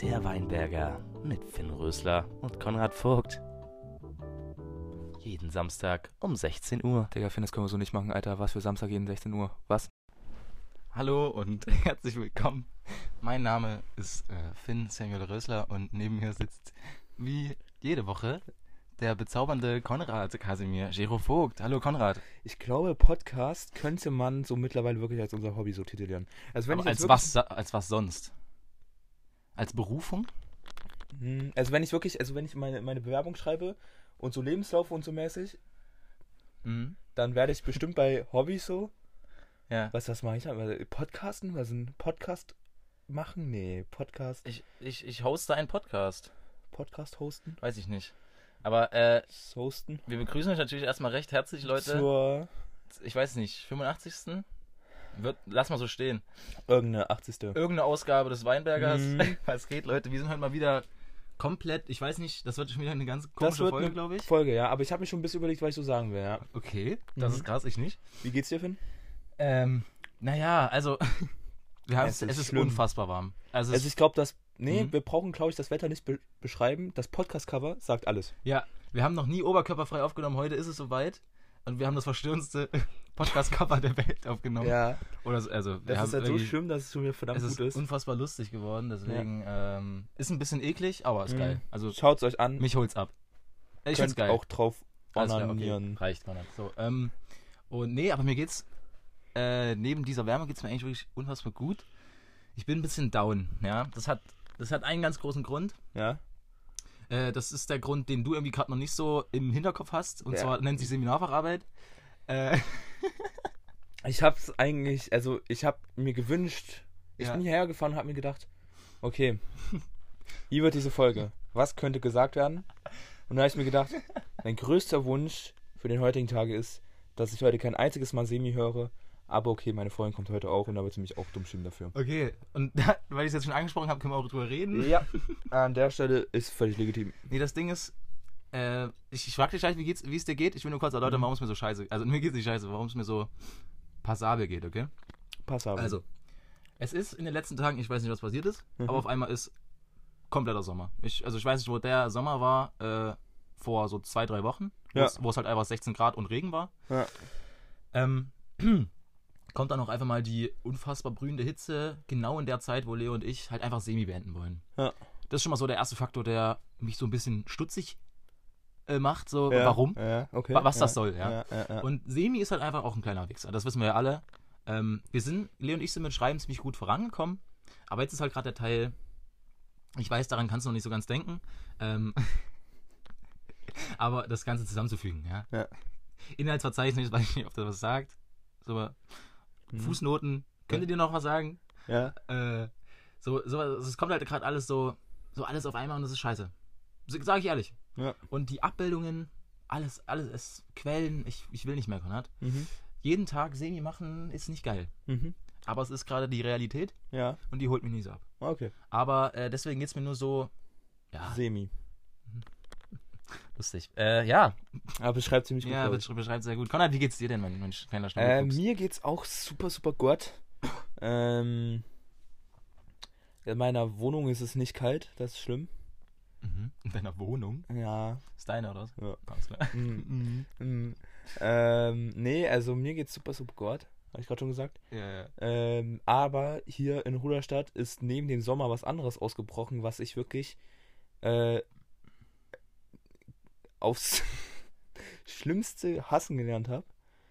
Der Weinberger mit Finn Rösler und Konrad Vogt. Jeden Samstag um 16 Uhr. Digga, Finn, das können wir so nicht machen, Alter. Was für Samstag jeden 16 Uhr? Was? Hallo und herzlich willkommen. Mein Name ist äh, Finn Samuel Rösler und neben mir sitzt wie jede Woche der bezaubernde Konrad Kasimir Gero Vogt. Hallo Konrad. Ich glaube, Podcast könnte man so mittlerweile wirklich als unser Hobby so titulieren. Also, wenn Aber ich als, was, als was sonst? Als Berufung? Hm, also, wenn ich wirklich, also, wenn ich meine, meine Bewerbung schreibe und so Lebenslauf und so mäßig, Mhm. dann werde ich bestimmt bei Hobbys so. Ja. Was, was mache ich dann? Was- Podcasten? Was ein Podcast machen? Nee, Podcast. Ich, ich, ich hoste einen Podcast. Podcast hosten? Weiß ich nicht. Aber äh, Hosten? wir begrüßen euch natürlich erstmal recht herzlich, Leute. Zur Ich weiß nicht, 85. Wird, lass mal so stehen. irgendeine 80. irgendeine Ausgabe des Weinbergers. Mhm. Was geht, Leute? Wir sind heute mal wieder komplett, ich weiß nicht, das wird schon wieder eine ganz Das komische Folge, glaube ich. Folge, ja. Aber ich habe mir schon ein bisschen überlegt, was ich so sagen will, ja. Okay, das Mhm. ist krass, ich nicht. Wie geht's dir, Finn? Ähm, naja, also, wir haben, Es es, ist ist schlimm. unfassbar warm. Also, Also es, ich glaube, dass. Nee, Mhm. wir brauchen, glaube ich, das Wetter nicht be beschreiben. Das Podcast-Cover sagt alles. ja, wir haben noch nie oberkörperfrei aufgenommen, heute ist es soweit. Und wir haben das verstörendste Podcast-Cover der Welt aufgenommen. Ja. Oder so, also, wir Das ist halt so schlimm, dass es schon wieder verdammt Es gut ist ist. unfassbar lustig geworden, deswegen ähm, ist ein bisschen eklig, aber ist Mhm. geil. Also Schaut's euch an. mich holt's ab. Ich Könnt find's geil. auch drauf onanieren. Okay. Reicht, Konrad. So, ähm, und nee, aber mir geht's, äh, neben dieser Wärme geht's mir eigentlich wirklich unfassbar gut. Ich bin ein bisschen down, ja. Das hat, das hat einen ganz großen Grund. Ja. Äh, das ist der Grund, den du irgendwie gerade noch nicht so im Hinterkopf hast. Und Ja. zwar nennt sich Seminarfacharbeit. Äh, Ich hab's eigentlich, also ich hab mir gewünscht, ich Ja. bin hierher gefahren und hab mir gedacht, okay, wie wird diese Folge? Was könnte gesagt werden? Und da habe ich mir gedacht, mein größter Wunsch für den heutigen Tag ist, dass ich heute kein einziges Mal Semi höre. Aber okay, meine Freundin kommt heute auch und da wird sie mich auch dumm stimmen dafür. okay, und weil ich es jetzt schon angesprochen habe, können wir auch drüber reden. Ja, an der Stelle ist völlig legitim. Nee, das Ding ist, äh, ich, ich frag dich gleich, wie geht's, wie es dir geht. Ich will nur kurz erläutern, Mhm. warum es mir so scheiße Also mir geht's nicht scheiße, warum es mir so passabel geht, okay? Passabel. Also, es ist in den letzten Tagen, ich weiß nicht, was passiert ist, Mhm. aber auf einmal ist kompletter Sommer. Ich, also ich weiß nicht, wo der Sommer war, äh, vor so zwei, drei Wochen, wo Ja. es- wo es halt einfach 16 Grad und Regen war. Ja. Ähm, kommt dann auch einfach mal die unfassbar brühende Hitze, genau in der Zeit, wo Leo und ich halt einfach Semi beenden wollen. Ja. Das ist schon mal so der erste Faktor, der mich so ein bisschen stutzig äh, macht, so Ja, warum. Ja, okay. Wa- was ja, das soll, ja. Und Semi ist halt einfach auch ein kleiner Wichser. Das wissen wir ja alle. Ähm, wir sind, Leo und ich sind mit Schreiben ziemlich gut vorangekommen. Aber jetzt ist halt gerade der Teil, ich weiß, daran kannst du noch nicht so ganz denken. Ähm, aber das Ganze zusammenzufügen, ja. Ja. Inhaltsverzeichnis, weiß ich nicht, ob das was sagt. Aber Mhm. Fußnoten, könnt Ja. ihr dir noch was sagen? ja. Äh, so, so, es kommt halt gerade alles so, so alles auf einmal und das ist scheiße. Sag ich ehrlich. Ja. Und die Abbildungen, alles, alles ist Quellen, ich, ich will nicht mehr, Konrad. Mhm. Jeden Tag Semi machen ist nicht geil. Mhm. Aber es ist gerade die Realität Ja, und die holt mich nicht so ab. okay. Aber äh, deswegen geht es mir nur so, ja, Semi. Lustig. Äh, ja, Aber beschreibt ziemlich gut. ja, beschreibt sehr gut. Konrad, wie geht's dir denn, mein, mein kleiner Äh, mir geht's auch super, super gut. Ähm, in meiner Wohnung ist es nicht kalt, das ist schlimm. mhm. In deiner Wohnung? Ja. Ist deine oder was? Ja. Alles klar. Mm, mm. ähm, nee, also mir geht's super, super gut. Habe ich gerade schon gesagt. Ja, ja. Ähm, aber hier in Ruderstadt ist neben dem Sommer was anderes ausgebrochen, was ich wirklich äh, aufs Schlimmste hassen gelernt habe.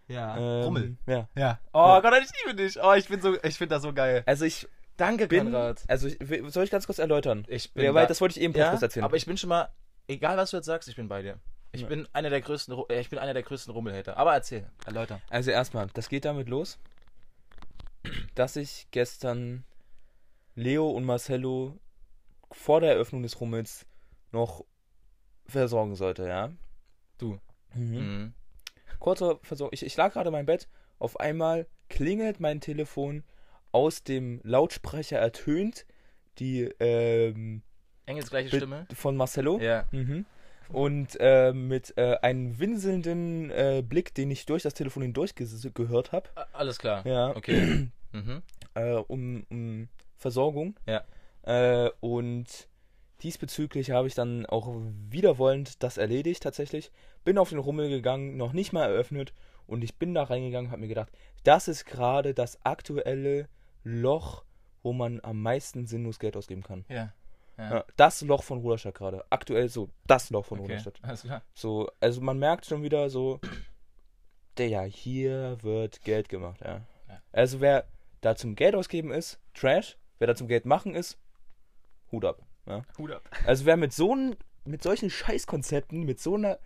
Ja, Ähm, Rummel. Ja. Ja. Oh Ja. Gott, ich liebe dich. Oh, ich bin so, ich finde das so geil. Also ich Danke, bin, Konrad. also ich, soll ich ganz kurz erläutern? Ich bin Ja, weil da- das wollte ich eben ja, kurz erzählen. aber ich bin schon mal, egal was du jetzt sagst, ich bin bei dir. Ich Ja. bin einer der größten, äh, ich bin einer der größten Rummelhater. Aber erzähl, erläuter. Also erstmal, das geht damit los, dass ich gestern Leo und Marcello vor der Eröffnung des Rummels noch versorgen sollte, ja. Du. Mhm. Mhm. Kurzer Versorgung. Ich, ich lag gerade in meinem Bett, auf einmal klingelt mein Telefon, aus dem Lautsprecher ertönt die ähm, Engels gleiche Be- Stimme. von Marcello. Ja. Mhm. Und äh, mit äh, einem winselnden äh, Blick, den ich durch das Telefon hindurch gehört habe, Alles klar. ja, Okay. mhm. äh, um, um Versorgung. Ja. Äh, und diesbezüglich habe ich dann auch wiederwollend das erledigt tatsächlich. Bin auf den Rummel gegangen, noch nicht mal eröffnet und ich bin da reingegangen, habe mir gedacht, das ist gerade das aktuelle Loch, wo man am meisten sinnlos Geld ausgeben kann. Ja. Ja, das Loch von Ruderstadt gerade. Aktuell so das Loch von Okay, Ruderstadt. alles klar. So, also man merkt schon wieder so, der ja, hier wird Geld gemacht, ja. Ja. Also wer da zum Geld ausgeben ist, Trash. Wer da zum Geld machen ist, Hut ab. Ja. Hut ab. Also wer mit so mit solchen Scheißkonzepten, mit so einer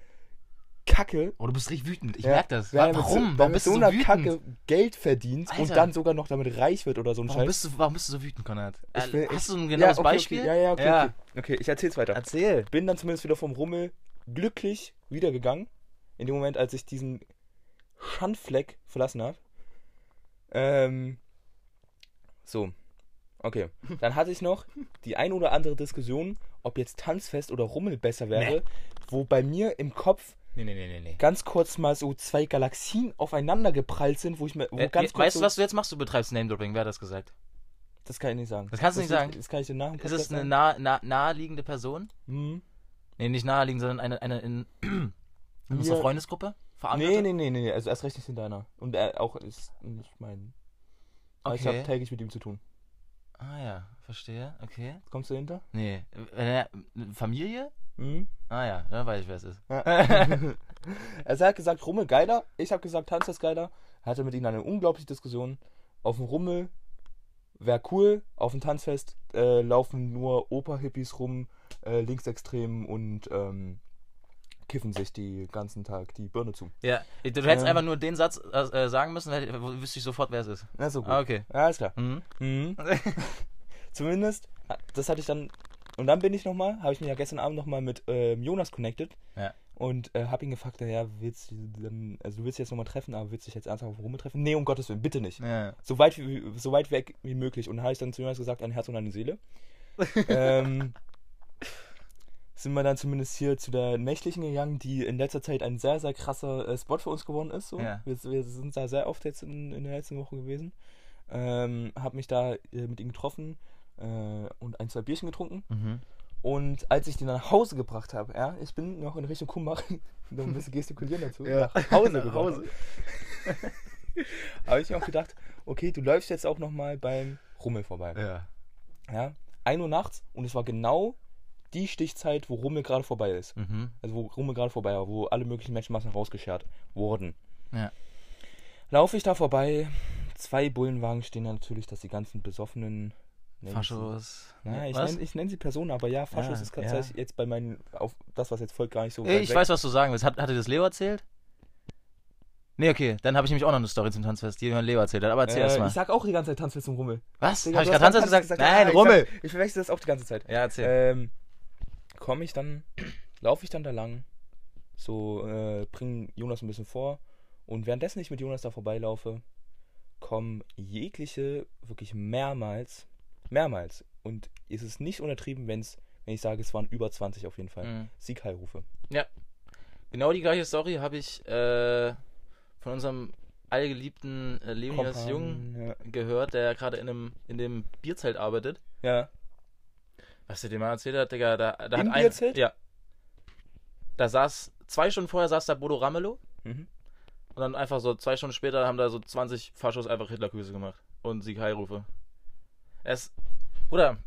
Kacke, Oh, du bist richtig wütend. Ich ja, merk das. wer Wa- mit so, Warum? Warum mit bist so du so einer wütend? Kacke Geld verdient und dann sogar noch damit reich wird oder so ein Warum Scheiß. bist, du, warum bist du so wütend, Konrad? Äh, will- Hast du ein Ja, genaues okay, Beispiel? Okay. Ja, ja, okay, Ja. okay. Okay, ich erzähl's weiter. Erzähl. bin dann zumindest wieder vom Rummel glücklich wiedergegangen. In dem Moment, als ich diesen Schandfleck verlassen habe. Ähm, so. Okay. Dann hatte ich noch die ein oder andere Diskussion, ob jetzt Tanzfest oder Rummel besser wäre, wo bei mir im Kopf Nee, nee, nee, nee, nee. ganz kurz mal so zwei Galaxien aufeinander geprallt sind, wo ich mir wo Äh, ganz äh, kurz weißt du, so, was du jetzt machst? Du betreibst Name-Dropping. Wer hat das gesagt? Das kann ich nicht sagen. Das kannst du nicht sagen. Das kann ich dir nach Ist es eine nah, nah, naheliegende Person? Hm. Nee, nicht naheliegend, sondern eine, eine in, in unserer Ja. Freundesgruppe? Verankerte? Nee, nee, nee, nee, also erst recht nicht in deiner. Und er auch ist nicht mein. Aber Ich Okay. habe täglich mit ihm zu tun. Ah ja, verstehe. Okay. Kommst du hinter? Nee. Äh, Familie? Mhm. Ah ja, dann weiß ich, wer es ist. also er hat gesagt, Rummel geiler. Ich habe gesagt, Tanz ist geiler. Hatte mit ihm eine unglaubliche Diskussion. Auf dem Rummel wäre cool. Auf dem Tanzfest äh, laufen nur Oper-Hippies rum, äh, Linksextremen und ähm, kiffen sich die ganzen Tag die Birne zu. Ja, du, hättest Ähm. einfach nur den Satz äh, sagen müssen, hätte- wüsste ich sofort, wer es ist. Na, so gut. Ah, okay. Ja, alles klar. Mhm. Mhm. Zumindest, das hatte ich dann. Und dann bin ich nochmal, habe ich mich ja gestern Abend nochmal mit ähm, Jonas connected. Ja. Und äh, habe ihn gefragt, ja, willst du dann, also du willst dich jetzt nochmal treffen, aber willst du dich jetzt ernsthaft auf treffen? Nee, um Gottes Willen, bitte nicht. Ja. So weit, wie, so weit weg wie möglich. Und dann habe ich dann zu Jonas gesagt, ein Herz und eine Seele. ähm, sind wir dann zumindest hier zu der nächtlichen gegangen, die in letzter Zeit ein sehr, sehr krasser äh, Spot für uns geworden ist. So. Ja. Wir, wir sind da sehr oft jetzt in, in der letzten Woche gewesen. Ähm, hab mich da äh, mit ihm getroffen äh, und ein, zwei Bierchen getrunken. Mhm. Und als ich den nach Hause gebracht habe, ja, ich bin noch in Richtung Kumbach, noch ein bisschen gestikulieren dazu, Ja. nach Hause Nach gebracht. Hause. habe ich mir auch gedacht, okay, du läufst jetzt auch nochmal beim Rummel vorbei. Ja. Ja, 1 Uhr nachts und es war genau die Stichzeit, wo Rummel gerade vorbei ist. Mhm. Also wo Rummel gerade vorbei war, wo alle möglichen Menschenmassen rausgeschert wurden. Ja. Laufe ich da vorbei, zwei Bullenwagen stehen da natürlich, dass die ganzen besoffenen... ich Faschos. Ja, ich nenne ich nenn sie Personen, aber ja, Faschos Ja, ist gerade ja. jetzt bei meinen, auf das, was jetzt folgt, gar nicht so ich weg. weiß, was du sagen willst. Hat, hatte das Leo erzählt? Nee, okay. Dann habe ich nämlich auch noch eine Story zum Tanzfest, die mir Leo erzählt hat. Aber erzähl erst äh, mal. ich sag auch die ganze Zeit Tanzfest und Rummel. Was? Habe ich gerade Tanzfest gesagt? Ja, Nein, ich Rummel. Sag, ich verwechsel das auch die ganze Zeit. Ja, erzähl. Ähm, komme ich dann, laufe ich dann da lang, so äh, bring Jonas ein bisschen vor und währenddessen ich mit Jonas da vorbeilaufe, kommen jegliche wirklich mehrmals, mehrmals und es ist nicht untertrieben, wenn's, wenn ich sage, es waren über 20 auf jeden Fall, Mhm. Siegheilrufe. Genau die gleiche Story habe ich äh, von unserem allgeliebten äh, Leonidas Jung Ja. gehört, der gerade in, einem, in dem Bierzelt arbeitet. ja. Was der dir mal erzählt hat, Digga, da, da hat ein, Bierzelt? Ja. Da saß, zwei Stunden vorher saß da Bodo Ramelow Mhm. und dann einfach so zwei Stunden später haben da so 20 Faschos einfach Hitlergrüße gemacht und Sieg-Heilrufe. Es, Bruder,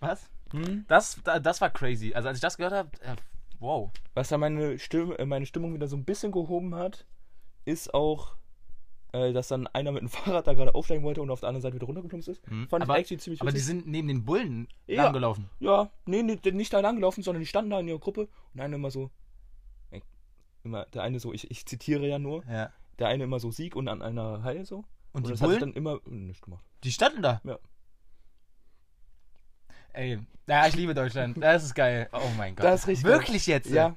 was? Hm? Das, da- das war crazy. Also als ich das gehört habe, äh, wow. Was da meine, Stimme, äh, meine Stimmung wieder so ein bisschen gehoben hat, ist auch, äh, dass dann einer mit dem Fahrrad da gerade aufsteigen wollte und auf der anderen Seite wieder runtergeplumpst ist. Mhm. Fand Aber- ich actually ziemlich Aber die witzig. sind neben den Bullen Ja. langgelaufen. Ja, nee, nee, nicht da langgelaufen, sondern die standen da in ihrer Gruppe und einer immer so, äh, immer, der eine so, ich, ich zitiere ja nur, Ja. der eine immer so Sieg und an einer Heil so. Und, die das Bullen, dann immer äh, nicht gemacht. die standen da. Ja. Ey, ja, ich liebe Deutschland. Das ist geil. Oh mein Gott. Das ist richtig Wirklich jetzt? Ja.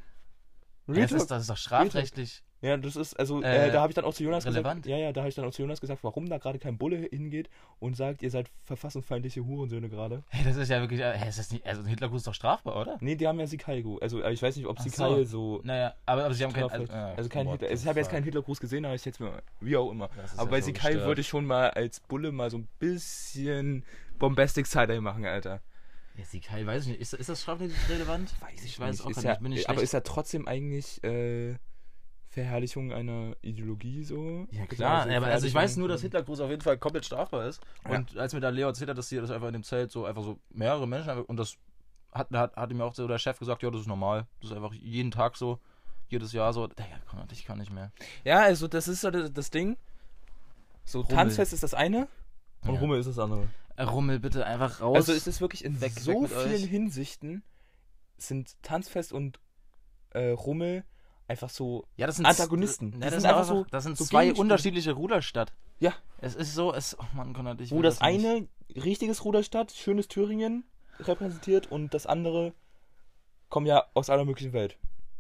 Real das, ist, das ist doch strafrechtlich. Ja, das ist, also, äh, Äh, da habe ich dann auch zu Jonas relevant. gesagt, ja, ja, da habe ich dann auch zu Jonas gesagt, warum da gerade kein Bulle hingeht und sagt, ihr seid verfassungsfeindliche Hurensöhne gerade. Hey, das ist ja wirklich. äh, Hey, ist das nicht, also ein Hitlergruß ist doch strafbar, oder? Nee, die haben ja Sikai, ge- also äh, ich weiß nicht, ob Ach Sikai so. so. Naja, aber, aber sie haben keinen. strafrecht- ja, also kein what Hitler, also ich habe jetzt keinen Hitlergruß gesehen, aber ich jetzt mal, wie auch immer. Aber ja bei Sikai gestört. würde ich schon mal als Bulle mal so ein bisschen Bombastic Side machen, Alter. Ja, sie Kai, weiß ich nicht. Ist, ist das strafrechtlich relevant? ich weiß auch ist gar ja, nicht. Bin ich aber ist ja trotzdem eigentlich äh, Verherrlichung einer Ideologie so? Ja klar, so ja, aber also ich weiß nur, dass Hitlergruß auf jeden Fall komplett strafbar ist. Ja. Und als mir da Leo erzählt hat, dass sie das einfach in dem Zelt so einfach so mehrere Menschen und das hat, hat, hat ihm auch so der Chef gesagt, ja, das ist normal. Das ist einfach jeden Tag so, jedes Jahr so. Ich kann nicht mehr. Ja, also das ist so das, das Ding. So, Rummel. Tanzfest ist das eine und Ja. Rummel ist das andere. Äh, Rummel bitte einfach raus. Also es ist wirklich in Weg- so weg mit vielen euch. Hinsichten sind Tanzfest und äh, Rummel einfach so. ja, das sind Antagonisten. Ja, das sind einfach so- das sind so zwei unterschiedliche Ruderstadt. Ja. Es ist so, es, oh Mann, Konrad, ich Wo das nicht. eine richtiges Ruderstadt, schönes Thüringen repräsentiert und das andere kommen ja aus aller möglichen Welt.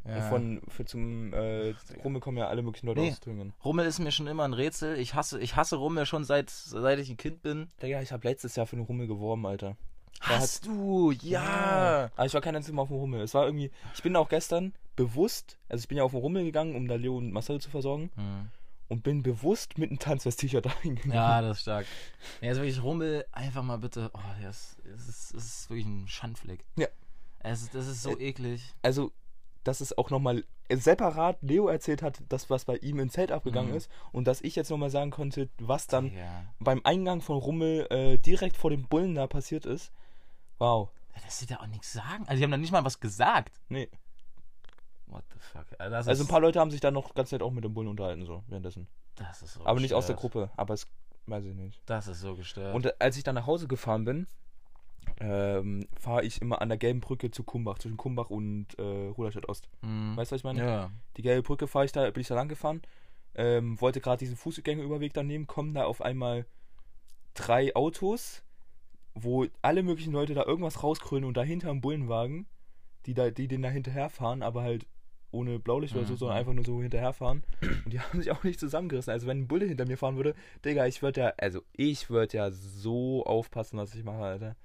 Ja. Von für zum äh, Rummel kommen ja alle möglichen Leute Nee. aus Thüringen. Rummel ist mir schon immer ein Rätsel. Ich hasse, ich hasse Rummel schon seit, seit ich ein Kind bin. Digga, ich habe letztes Jahr für den Rummel geworben, Alter. Hast du? Ja. Aber ich war kein einziges Mal auf dem Rummel. Es war irgendwie. Ich bin auch gestern bewusst, also ich bin ja auf den Rummel gegangen, um da Leo und Marcel zu versorgen Hm. und bin bewusst mit einem Tanzfest-T-Shirt dahin gegangen. Ja, das ist stark. Ja, ist wirklich Rummel, einfach mal bitte. Oh, das, das, ist, das ist wirklich ein Schandfleck. Ja. Es, das ist so Äh, eklig. Also, dass es auch nochmal separat Leo erzählt hat, das, was bei ihm im Zelt abgegangen Mhm. ist und dass ich jetzt nochmal sagen konnte, was dann Ja. beim Eingang von Rummel äh, direkt vor dem Bullen da passiert ist. Wow. Dass sie da auch nichts sagen. Also, die haben da nicht mal was gesagt. Nee. What the fuck? Also, Also ein paar Leute haben sich dann noch ganz nett auch mit dem Bullen unterhalten, so währenddessen. Das ist so Aber nicht aus der gestört. Gruppe, aber es weiß ich nicht. Das ist so gestört. Und äh, als ich dann nach Hause gefahren bin, ähm, fahre ich immer an der gelben Brücke zu Kumbach, zwischen Kumbach und äh, Ruderstadt Ost. Mhm. Weißt du, was ich meine? Ja. Die gelbe Brücke fahre ich da, bin ich da lang gefahren, ähm, wollte gerade diesen Fußgängerüberweg dann nehmen, kommen da auf einmal drei Autos, wo alle möglichen Leute da irgendwas rauskrönen und dahinter ein Bullenwagen, die da, die den da hinterherfahren, aber halt ohne Blaulicht oder so, Mhm. sondern einfach nur so hinterherfahren. Und die haben sich auch nicht zusammengerissen. Also wenn ein Bulle hinter mir fahren würde, Digga, ich würde ja, also ich würde ja so aufpassen, was ich mache, Alter.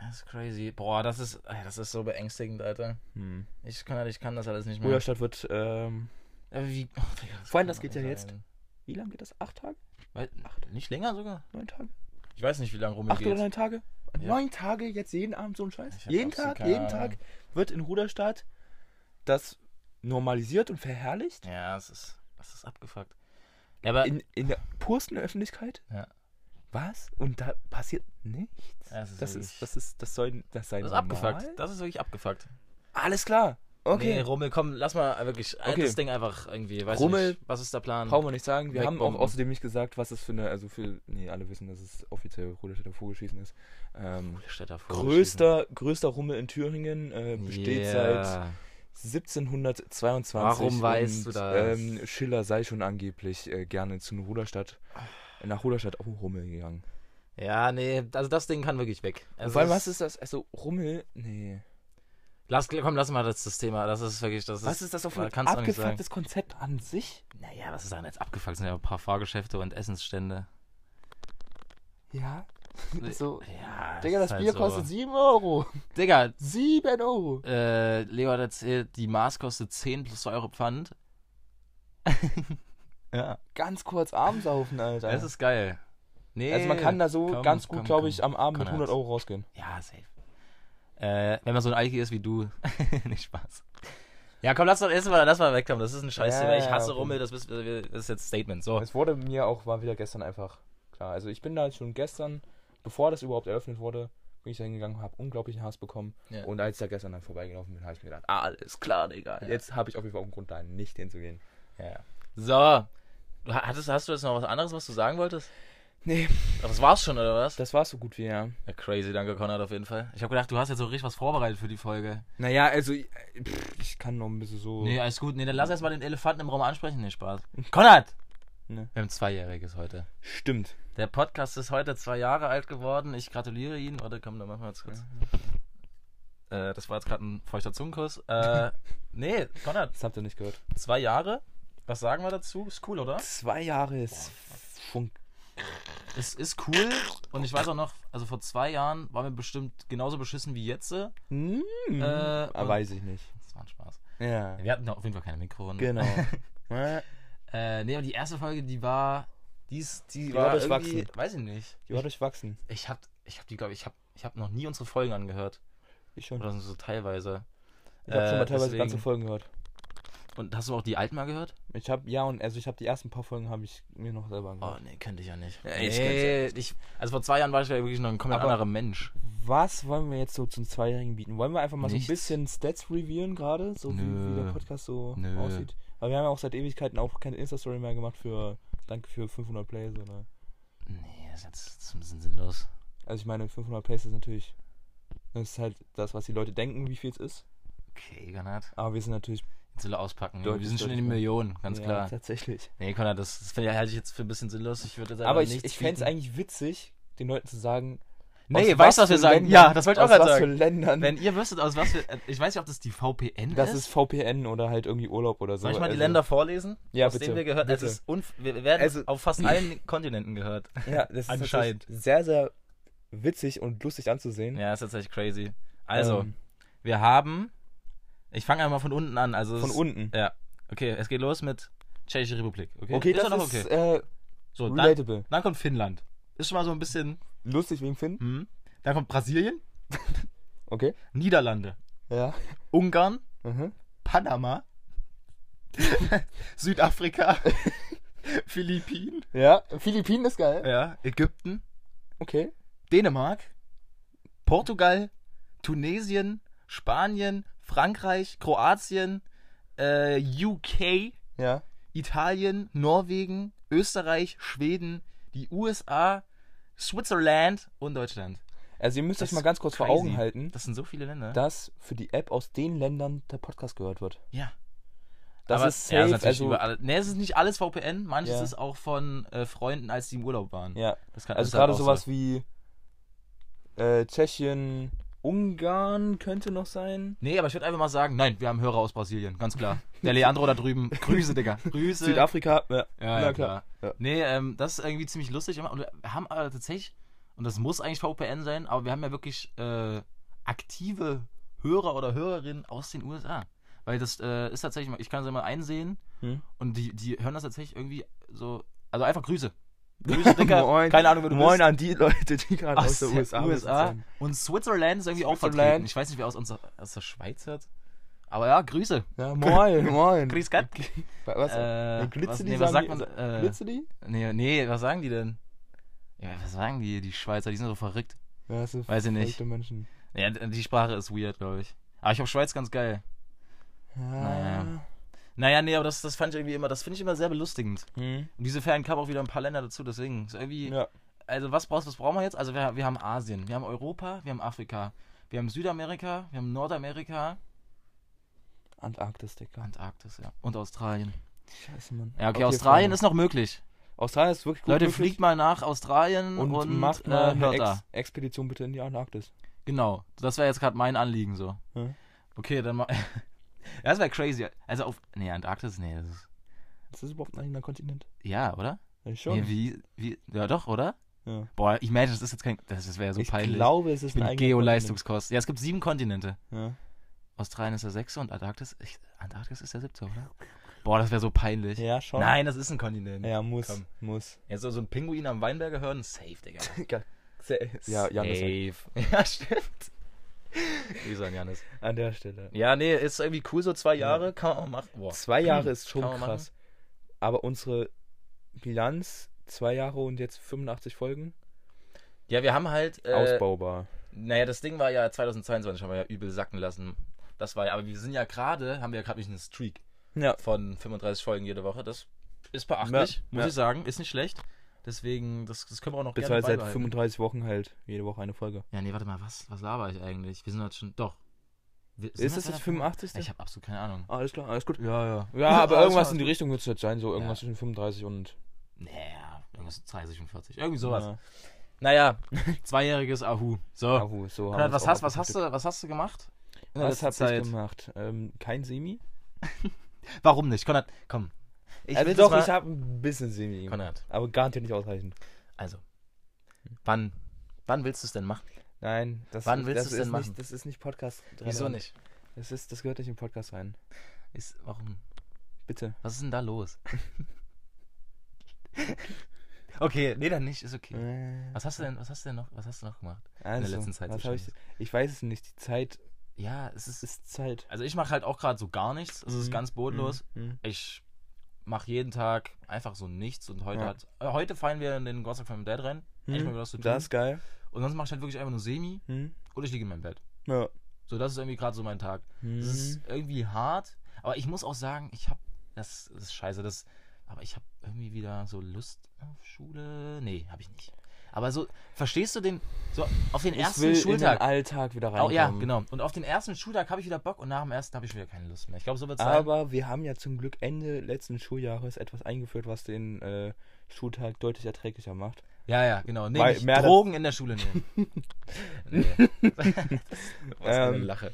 Das ist crazy. Boah, das ist, das ist so beängstigend, Alter. Hm. Ich kann, ich kann das alles nicht mehr. Ruderstadt wird, ähm, wie, oh, Digga, Vor allem, das geht ja nicht jetzt. sein. wie lange geht das? Acht Tage? Weil, nicht länger sogar? Neun Tage? Ich weiß nicht, wie lange Rummel Acht geht. oder neun Tage? Ja. Neun Tage, jetzt jeden Abend so ein Scheiß? Jeden Tag, jeden. Tag wird in Ruderstadt das normalisiert und verherrlicht. Ja, es ist, das ist abgefuckt. Ja, aber In, in der pursten Öffentlichkeit? Ja. Was? Und da passiert nichts? Ja, es ist das, ist, das ist, das soll, das sei das ist normal? abgefuckt. Das ist wirklich abgefuckt. Alles klar. Okay. Nee, Rummel, komm, lass mal wirklich Okay. das Ding einfach irgendwie, weiß Rummel- nicht, was ist der Plan? Brauchen wir nicht sagen. Wir haben auch außerdem nicht gesagt, was es für eine, also für, nee, alle wissen, dass es offiziell Ruderstädter Vogelschießen ist. Ähm, vor- größter, größter Rummel in Thüringen, äh, besteht seit Yeah. 1722. Warum weißt und, du das? Ähm, Schiller sei schon angeblich äh, gerne zu Ruderstadt, nach Ruderstadt auf den Rummel gegangen. Ja, nee, also das Ding kann wirklich weg. Also vor allem, was ist das? Also, Rummel, nee. Lass, komm, lass mal das, das Thema. Das ist wirklich, das ist. Was ist das auf ein abgefucktes Konzept an sich? Naja, was ist da denn jetzt abgefuckt? Das sind ja ein paar Fahrgeschäfte und Essensstände. Ja. So, Ja, Digga, das halt Bier so. kostet 7 Euro. Digga, 7 Euro. äh, Leo hat erzählt, die Maß kostet 10 plus 2 Euro Pfand. ja, Ganz kurz Abendsaufen, Alter. das ist geil. Nee, also man kann da so komm, ganz gut, glaube ich, am Abend mit Konrad. 100 Euro rausgehen. Ja, safe. Äh, wenn man so ein Alki ist wie du. Nicht Spaß. Ja, komm, lass doch erstmal lass mal wegkommen. Das ist ein Scheiß. Ja, ich hasse okay. Rummel, das ist, das ist jetzt Statement. So. Es wurde mir auch, war wieder gestern einfach klar. Also ich bin da schon gestern, bevor das überhaupt eröffnet wurde, bin ich da hingegangen, habe unglaublichen Hass bekommen. Ja. Und als ich da gestern dann vorbeigelaufen bin, habe ich mir gedacht, ah, alles klar, Digga. Ja. Jetzt habe ich auf jeden Fall auch einen Grund, da nicht hinzugehen. Ja. So. Hattest, hast du jetzt noch was anderes, was du sagen wolltest? Nee, Ach, Das war's schon, oder was? das war so gut wie ja. Ja, crazy, danke Konrad auf jeden Fall. Ich habe gedacht, du hast jetzt so richtig was vorbereitet für die Folge. Naja, also ich, pff, ich kann noch ein bisschen so. Nee, alles gut. Nee, dann lass erst mal den Elefanten im Raum ansprechen. Nee, Spaß. Konrad! Ne. Wir haben Zweijähriges heute. Stimmt. Der Podcast ist heute zwei Jahre alt geworden. Ich gratuliere ihn. Warte, komm, dann machen wir jetzt kurz. Äh, das war jetzt gerade ein feuchter Zungenkuss. Äh, nee, Konrad, Das habt ihr nicht gehört. zwei Jahre. Was sagen wir dazu? Ist cool, oder? Zwei Jahre ist schon. Es ist cool und ich weiß auch noch, also vor zwei Jahren waren wir bestimmt genauso beschissen wie jetzt. Das Hm, Äh, und- weiß ich nicht. war ein Spaß. Ja. Wir hatten auf jeden Fall keine Mikrofone. Genau. Äh, nee, aber die erste Folge, die war. Die, ist, die, Die war, war durchwachsen. Weiß ich nicht. Die war durchwachsen. Ich hab, ich hab die, glaube ich, hab, ich hab noch nie unsere Folgen angehört. Ich schon. Oder so teilweise. Ich habe schon mal Äh, teilweise deswegen- ganze Folgen gehört. Und hast du auch die alten mal gehört? Ich habe ja und also ich habe die ersten paar Folgen habe ich mir noch selber Oh, angehört. nee, könnte ich ja nicht. Ja, ich nee, ich, also vor zwei Jahren war ich ja wirklich noch ein komplett anderer Mensch. Was wollen wir jetzt so zum Zweijährigen bieten? Wollen wir einfach mal so Nichts. ein bisschen Stats reviewen gerade, so wie, wie der Podcast so Nö. aussieht? Aber wir haben ja auch seit Ewigkeiten auch keine Insta-Story mehr gemacht für Danke für 500 Plays oder. Nee, das ist jetzt das ist ein bisschen sinnlos. Also ich meine 500 Plays ist natürlich das ist halt das, was die Leute denken, wie viel es ist. Okay, Konrad. Aber wir sind natürlich Jetzt will auspacken. Deutlich, wir sind schon in den. Millionen, ganz ja, klar. tatsächlich. Nee, Konrad, das, das halte ich jetzt für ein bisschen sinnlos. Ich würde jetzt Aber ich, ich fände es eigentlich witzig, den Leuten zu sagen. Nee, aus weißt du, was wir sagen? Ländern- Ja, das wollte ich auch aus gerade was sagen. für Ländern. Wenn ihr wüsstet, aus was für. äh, Ich weiß nicht, ob das die VPN das ist. ist VPN oder halt irgendwie Urlaub oder so. Soll ich mal die also- Länder vorlesen? Ja, aus bitte, denen wir gehört bitte. Es ist wir werden Also- auf fast allen Kontinenten gehört. Ja, das ist Anscheinend. sehr, sehr witzig und lustig anzusehen. Ja, ist tatsächlich crazy. Also, Ähm, wir haben. Ich fange einmal von unten an. Also von unten. Ja. Okay, es geht los mit Tschechische Republik. Okay, Okay, ist das noch ist okay. äh, So, dann, relatable. dann kommt Finnland. Ist schon mal so ein bisschen. Lustig wegen Finn. Hm. Dann kommt Brasilien, Okay. Niederlande, Ja. Ungarn, Mhm. Panama, Südafrika, Philippinen, Ja. Philippinen ist geil. ja, Ägypten, Okay. Dänemark, Portugal, Tunesien, Spanien, Frankreich, Kroatien, äh, UK, Ja. Italien, Norwegen, Österreich, Schweden, die USA, Switzerland und Deutschland. Also ihr müsst Das euch mal ganz kurz vor crazy. Augen halten, Das sind so viele Länder. dass für die App aus den Ländern der Podcast gehört wird. ja. Das Aber- ist ja, safe. natürlich also, überall. Nee, es ist nicht alles VPN, manches Ja. ist auch von äh, Freunden, als die im Urlaub waren. ja. Das kann, Also ist gerade sowas so. wie äh, Tschechien, Ungarn könnte noch sein. Nee, aber ich würde einfach mal sagen, nein, wir haben Hörer aus Brasilien, ganz klar. Der Leandro da drüben. Grüße, Digga. Grüße. Südafrika, ja, Ja, ja, klar. klar. Ja. Nee, ähm, das ist irgendwie ziemlich lustig. Und wir haben aber tatsächlich, und das muss eigentlich VPN sein, aber wir haben ja wirklich äh, aktive Hörer oder Hörerinnen aus den USA. Weil das äh, ist tatsächlich, mal- ich kann es ja mal einsehen Hm. und die, die hören das tatsächlich irgendwie so, also einfach Grüße. Grüße, Digga. Moin. Keine Ahnung, wer du Moin bist. an die Leute, die gerade aus der der USA, USA. sind. Und Switzerland ist irgendwie auch Switzerland. vertreten. Ich weiß nicht, wer aus, unserer, aus der Schweiz hört. Aber ja, Grüße. Ja, moin, moin. Grüß Gott. Was? Äh, Nee, Glitze was, die nee, was sagt sagen man? die- Äh, Glitze die? nee, nee, was sagen die denn? Ja, was sagen die, die Schweizer? Die sind so verrückt. Ja, das sind Weiß ich nicht. Menschen. Ja, die Sprache ist weird, glaube ich. Aber ich hab Schweiz ganz geil. Ja. Naja. Naja, nee, aber das, das fand ich irgendwie immer, das finde ich immer sehr belustigend. Hm. Und diese Ferien kamen auch wieder ein paar Länder dazu, deswegen ist irgendwie. Ja. Also was brauchst was brauchen wir jetzt? Also wir, wir haben Asien, wir haben Europa, wir haben Afrika, wir haben Südamerika, wir haben Nordamerika, Antarktis, Digga. Antarktis, ja. Und Australien. Scheiße, Mann. Ja, okay, Okay, Australien ist noch möglich. Australien ist wirklich gut Leute, möglich. fliegt mal nach Australien und, und, macht äh, mal eine hört da. Ex Expedition bitte in die Antarktis. Genau, das wäre jetzt gerade mein Anliegen so. Hm. Okay, dann mal. ja, das wäre crazy. Also auf. Nee, Antarktis, nee. Das ist, Ist das überhaupt ein eigener Kontinent? ja, oder? Ja, schon. Nee, wie, wie. Ja, doch, oder? ja. Boah, ich meine, das ist jetzt kein. Das, wäre so ich peinlich. glaube, es ist ich bin ein eigener Geo-Leistungskost. Ja, es gibt sieben Kontinente. Kontinent. Australien ist der sechste und Antarktis. Ich, Antarktis ist der siebte, oder? Boah, das wäre so peinlich. Ja. ja, schon. Nein, das ist ein Kontinent. Ja, muss. Komm. Muss. Jetzt so, so ein Pinguin am Weinberger hören, safe, Digga. ja, Janis. Safe. Ja, stimmt. Grüße an Janis. An der Stelle. Ja, nee, ist irgendwie cool, so zwei Jahre, kann man auch machen. Boah. Zwei Jahre ist schon man machen. krass. Aber unsere Bilanz, zwei Jahre und jetzt 85 Folgen, Ja, wir haben halt. Äh, ausbaubar. Naja, das Ding war ja 2022, haben wir ja übel sacken lassen. Das war ja, aber wir sind ja gerade, haben wir ja gerade nicht einen Streak Ja. von 35 Folgen jede Woche. Das ist beachtlich, Ja, muss ja. ich sagen. Ist nicht schlecht. Deswegen, das, das können wir auch noch Bis gerne halt seit beibehalten. 35 Wochen halt jede Woche eine Folge. Ja, nee, warte mal, was, was laber ich eigentlich? Wir sind halt schon, doch. Wir, Ist wir das das jetzt 85.? Ich habe absolut keine Ahnung. alles klar, alles gut. Ja, ja. Ja, aber irgendwas in die Richtung wird es jetzt sein, so irgendwas Ja. zwischen 35 und. Naja, irgendwas 30 und 40. Irgendwie sowas. Ja. Naja, zweijähriges Ahu. So. Ahu, so haben Konrad, was hast, was, hast du, was hast du gemacht? Was letzten hab ich gemacht? Ähm, kein Semi? Warum nicht? Konrad, komm. Ich also doch, ich habe ein bisschen Semi. Konrad, Aber garantiert nicht ausreichend. also, wann, wann willst du es denn machen? Nein, das, Wann willst das du's ist denn machen? Nicht, das ist nicht Podcast. Wieso nicht? Das, ist, das gehört nicht in den Podcast rein. Ist, warum? Bitte. Was ist denn da los? okay, nee, dann nicht, ist okay. Äh, Was hast du denn, was hast du denn noch, was hast du noch gemacht? also, letzten Zeit was so ich, ich weiß es nicht. Die Zeit Ja, es ist, ist Zeit. also ich mache halt auch gerade so gar nichts. Es ist Mhm. ganz bodenlos. Mhm. Ich mache jeden Tag einfach so nichts und heute Ja. hat, äh, heute feiern wir den Geburtstag von meinem Dad rein. Endlich mal wieder was zu tun. Das ist geil. Und sonst mache ich halt wirklich einfach nur Semi Mhm. und ich liege in meinem Bett. Ja. So, das ist irgendwie gerade so mein Tag. Mhm. Das ist irgendwie hart, aber ich muss auch sagen, ich habe, das, das ist scheiße, das, aber ich habe irgendwie wieder so Lust auf Schule. Nee, habe ich nicht. Aber so, verstehst du den, so auf den ich ersten will Schultag. in den Alltag wieder Oh, reinkommen. ja, genau. Und auf den ersten Schultag habe ich wieder Bock und nach dem ersten habe ich wieder keine Lust mehr. Ich glaube, so wird es sein. Aber wir haben ja zum Glück Ende letzten Schuljahres etwas eingeführt, was den äh, Schultag deutlich erträglicher macht. Ja, ja, genau. Weil Nämlich mehr Drogen in der Schule nehmen. nee. Was eine Ähm. Lache.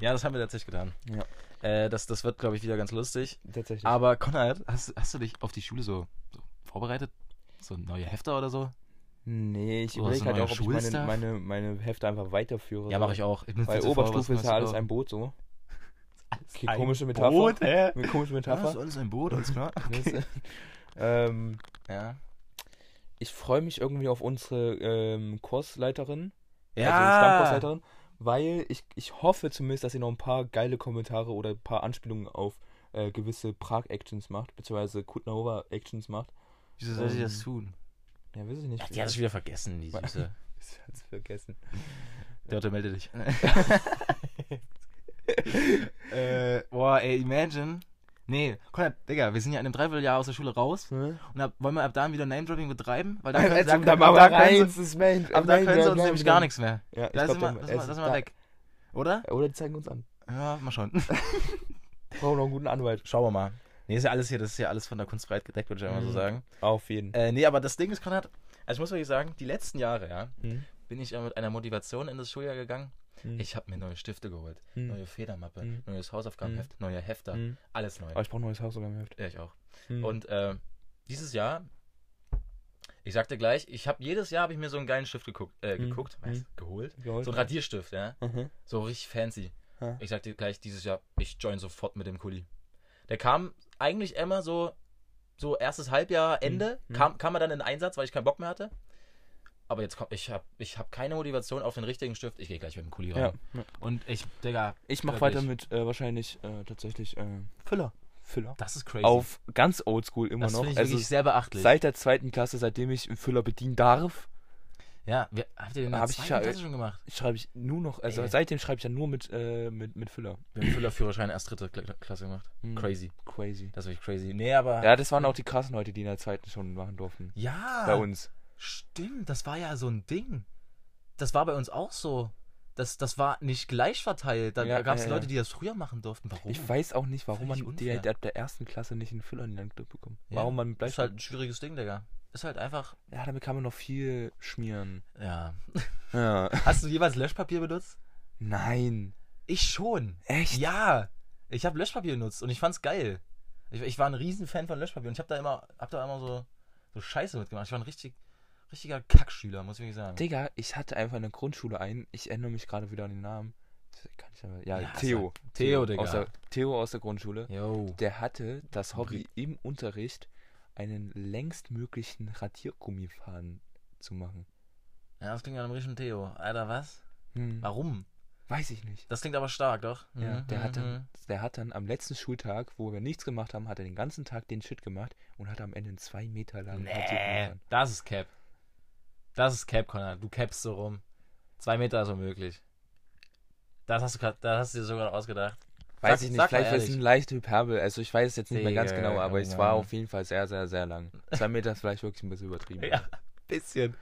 Ja, das haben wir tatsächlich getan. Ja. Äh, das, das wird, glaube ich, wieder ganz lustig. Tatsächlich. Aber Konrad, hast, hast du dich auf die Schule so, so vorbereitet? So neue Hefte oder so? Nee, ich Oder überlege so halt auch, ob ich meine, meine, meine Hefte einfach weiterführe. Ja, so. mache ich auch. Ich Weil Oberstufe ist ja alles ein Boot so. Okay, Ein komische Metapher. Boot, hä? Eine komische Ja, ist Metapher. alles ein Boot, alles klar. Okay. ähm, Ja. ich freue mich irgendwie auf unsere ähm, Kursleiterin, also Ja. Stammkursleiterin, weil ich, ich hoffe zumindest, dass sie noch ein paar geile Kommentare oder ein paar Anspielungen auf äh, gewisse Prag-Actions macht, beziehungsweise Kutnova-Actions macht. Wieso soll sie das Ähm, tun? Ja, weiß ich nicht. Ach, die hat es wieder vergessen, die Süße. Ich hab's vergessen. Dörte, melde dich. äh, boah, ey, imagine. Nee, Konrad, Digga, wir sind ja in einem Dreivierteljahr aus der Schule raus. Hm? Und ab, wollen wir ab da wieder Name-Dropping betreiben? Weil da Dann, können, da, da wir können rein, sie, das Main. ab da können sie uns nämlich gar nichts mehr. Ja, ich Da glaub, sind wir, dann- da sind wir, es da ist sind wir da- weg. Oder? Oder die zeigen uns an. Ja, mal schauen. Wir brauchen noch einen guten Anwalt. Schauen wir mal. Nee, ist ja alles hier, das ist ja alles von der Kunstfreiheit gedeckt, würde ich einmal so Mhm. sagen. Auf jeden. Äh, nee, aber das Ding ist, Konrad, also ich muss wirklich sagen, die letzten Jahre, ja, Hm? bin ich ja mit einer Motivation in das Schuljahr gegangen. Hm. Ich habe mir neue Stifte geholt, Hm. neue Federmappe, Hm. neues Hausaufgabenheft, neue Hefter, alles neu. Aber ich brauche ein neues Haus sogar im Heft. Ja, ich auch. Und äh, dieses Jahr, ich sagte gleich, ich habe jedes Jahr habe ich mir so einen geilen Stift geguckt, äh, geguckt, Hm. was, geholt, Geholt. so ein Radierstift, ja, Mhm. so richtig fancy. Ja. Ich sagte gleich dieses Jahr, ich join sofort mit dem Kuli. Der kam eigentlich immer so, so erstes Halbjahr, Ende, Hm. kam, kam er dann in Einsatz, weil ich keinen Bock mehr hatte. Aber jetzt kommt, ich habe ich hab keine Motivation auf den richtigen Stift. Ich gehe gleich mit dem Kuli Ja. rein. Und ich, Digga, Ich mache weiter mit äh, wahrscheinlich äh, tatsächlich äh, Füller. Füller. das ist crazy. Auf ganz oldschool immer das noch. finde ich Also sehr beachtlich. seit der zweiten Klasse, seitdem ich einen Füller bedienen darf, ja, wir, habt ihr den Hab ich ja- Klasse schon gemacht? schreibe ich nur noch, also Ey. seitdem schreibe ich ja nur mit, äh, mit, mit Füller. Wir haben Füllerführerschein erst dritte Kla Klasse gemacht. Hm. Crazy. Crazy. Das ist wirklich crazy. Nee, aber. Ja, das waren auch die krassen Leute, die in der zweiten schon machen durften. Ja, Bei uns. Stimmt, das war ja so ein Ding. Das war bei uns auch so. Das, das war nicht gleich verteilt. Da Ja, gab es ja. Leute, die das früher machen durften. Warum? Ich weiß auch nicht, warum Völlig man die, unfair. der, ersten Klasse nicht einen Füller in die Hand bekommt. Warum man Das ist bleibt halt ein schwieriges Ding, Digga. Ist halt einfach. Ja, damit kann man noch viel schmieren. Ja. Ja. Hast du jemals Löschpapier benutzt? Nein. Ich schon. Echt? Ja. Ich habe Löschpapier benutzt und ich fand's geil. Ich, ich war ein Riesenfan von Löschpapier und ich habe da immer, hab da immer so, so Scheiße mitgemacht. Ich war ein richtig, richtiger Kackschüler, muss ich wirklich sagen. Digga, ich hatte einfach in der Grundschule einen, ich erinnere mich gerade wieder an den Namen. Das Kann ich aber, ja, Ja, Theo. sag- Theo, Digga. Aus der, Theo aus der Grundschule. Yo. Der hatte das Hobby im Unterricht, einen längstmöglichen Radiergummifaden zu machen. Ja, das klingt nach einem richtigen Theo. Alter, was? Hm. Warum? Weiß ich nicht. Das klingt aber stark, doch. Ja, Mhm, der, hat mhm. dann, der hat dann am letzten Schultag, wo wir nichts gemacht haben, hat er den ganzen Tag den Shit gemacht und hat am Ende einen zwei Meter langen Nee, Radiergummifaden. das ist Cap. Das ist Cap, Conrad. Du capst so rum. Zwei Meter ist unmöglich. Das hast du grad, das hast du dir sogar ausgedacht. Weiß Sag- ich nicht, vielleicht ist es eine leichte Hyperbel. Also ich weiß es jetzt nicht mehr ganz genau, aber es war auf jeden Fall sehr, sehr, sehr lang. Zwei Meter ist vielleicht wirklich ein bisschen übertrieben. Ja, bisschen.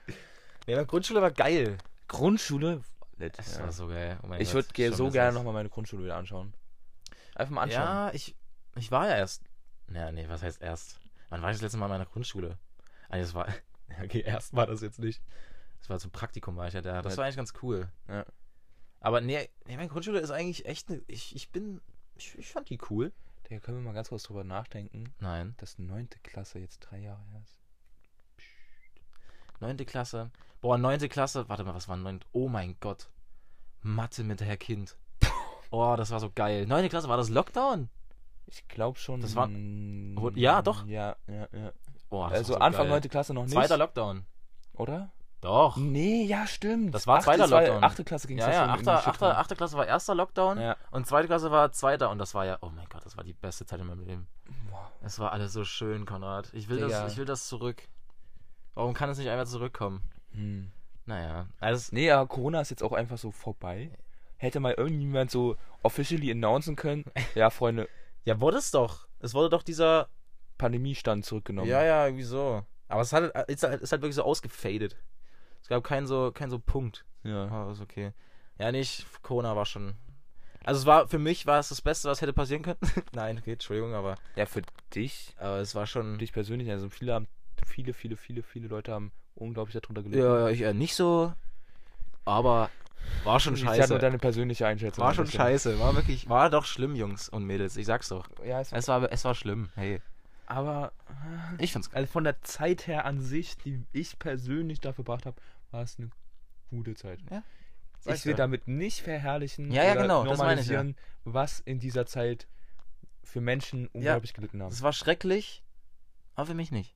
Nee, meine Grundschule war geil. Grundschule? Lit, Das ja. war so geil. Oh Ich würde so gerne nochmal meine Grundschule wieder anschauen. Einfach mal anschauen. Ja, ich, ich war ja erst. Ja, nee, was heißt erst? Wann war ich das letzte Mal in meiner Grundschule? Ah, das war. ja, Okay, erst war das jetzt nicht. Das war zum Praktikum, war ich ja da. Das war eigentlich ganz cool. Ja. Aber nee, nee, meine Grundschule ist eigentlich echt. Ne, ich, ich bin. Ich, ich fand die cool. Digga, können wir mal ganz kurz drüber nachdenken, Nein. dass neunte Klasse jetzt drei Jahre her ist. Neunte Klasse. Boah, neunte Klasse. Warte mal, was war neunte? Oh mein Gott. Mathe mit Herr Kind. Oh, das war so geil. Neunte Klasse, war das Lockdown? Ich glaube schon. Das war- ja, doch. Ja, ja, ja. Boah, das Also war so Anfang geil. neunte Klasse noch nicht. Zweiter Lockdown. oder? Doch. Nee, ja, stimmt. Das war Achte, zweiter war- Lockdown. Achte Klasse ging Ja, ja, in die achte, achte, achte Klasse war erster Lockdown Ja. und zweite Klasse war zweiter und das war ja, oh mein Gott, das war die beste Zeit in meinem Leben. Boah. Es war alles so schön, Konrad. Ich will, Digga. das, ich will das zurück. Warum kann es nicht einfach zurückkommen? Hm. Naja, also, Nee, aber Corona ist jetzt auch einfach so vorbei. Hätte mal irgendjemand so officially announcen können, ja, Freunde, ja, wurde es doch. Es wurde doch dieser, Pandemiestand zurückgenommen. ja, ja, wieso? Aber es hat, ist, halt, ist halt wirklich so ausgefadet. Es gab keinen so, keinen so Punkt. ja. Aber ist okay. Ja, nicht, Corona war schon. Also es war, für mich war es das Beste, was hätte passieren können. Nein, geht, Entschuldigung, aber, Ja, für dich, aber es war schon. für dich persönlich, also viele haben, viele, viele, viele, viele Leute haben unglaublich darunter gelitten. Ja, ich äh, nicht so. Aber war schon Ich scheiße. nur deine persönliche Einschätzung. War schon scheiße. War wirklich, war doch schlimm, Jungs und Mädels. Ich sag's doch. Ja, es Es war, es war schlimm. Hey, aber ich find's geil. also von der Zeit her an sich, die ich persönlich dafür verbracht habe, war es eine gute Zeit. Sag Ich will ja. damit nicht verherrlichen Ja, ja, oder genau, meine ich ja. normalisieren, was in dieser Zeit für Menschen unglaublich gelitten haben. Es war schrecklich, aber für mich nicht.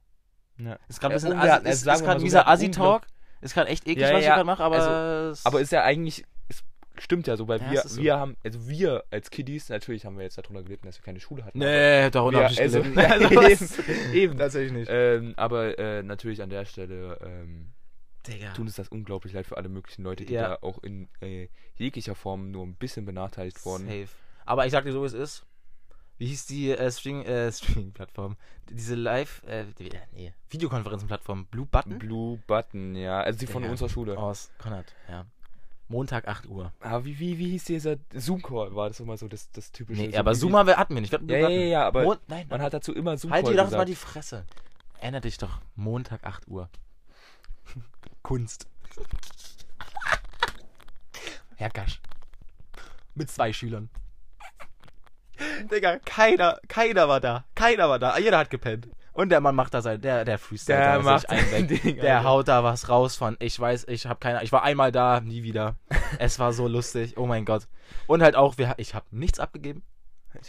Ja. Ist gerade ein Ja, bisschen also ist, ist gerade hatten Assi-Talk. Ist gerade echt eklig, Ja, was ich ja, gerade mache, aber. also- es- Aber ist ja eigentlich, es stimmt ja so, weil Ja, wir, es so. wir haben, also wir als Kiddies, natürlich haben wir jetzt darunter gelitten, dass wir keine Schule hatten. nee, darunter Ja, hab ich also- gelitten. ja, Also, eben, eben. Tatsächlich nicht. Ähm, aber äh, natürlich an der Stelle ähm, Digga. tun es das unglaublich leid für alle möglichen Leute, die Ja. da auch in äh, jeglicher Form nur ein bisschen benachteiligt wurden. Safe. Aber ich sag dir so, wie es ist. Wie hieß die äh, Streaming, äh, Streaming-Plattform? Diese Live, äh, äh, nee, Videokonferenzen-Plattform. Blue Button? Blue Button, ja, also die von Digga. unserer Schule. Aus Konrad, ja. Montag 8 Uhr. Ah, wie, wie, wie hieß dieser Zoom-Call? War das immer so das, das typische? Nee, so aber Zoom haben wir, hatten wir nicht. Wir hatten Ja, ja, ja, ja, aber Mon nein, man hat dazu immer Zoom-Call halt dir doch mal die Fresse. Erinner dich doch. Montag 8 Uhr. Kunst. Herr Gasch. Mit zwei Schülern. Digga, keiner, keiner war da. Keiner war da. Jeder hat gepennt. Und der Mann macht da sein, der, der Freestyle. Der da macht weg. Ding, Der Alter. haut da was raus von, ich weiß, ich habe keine, ich war einmal da, nie wieder. es war so lustig, oh mein Gott. Und halt auch, wir, ich habe nichts abgegeben.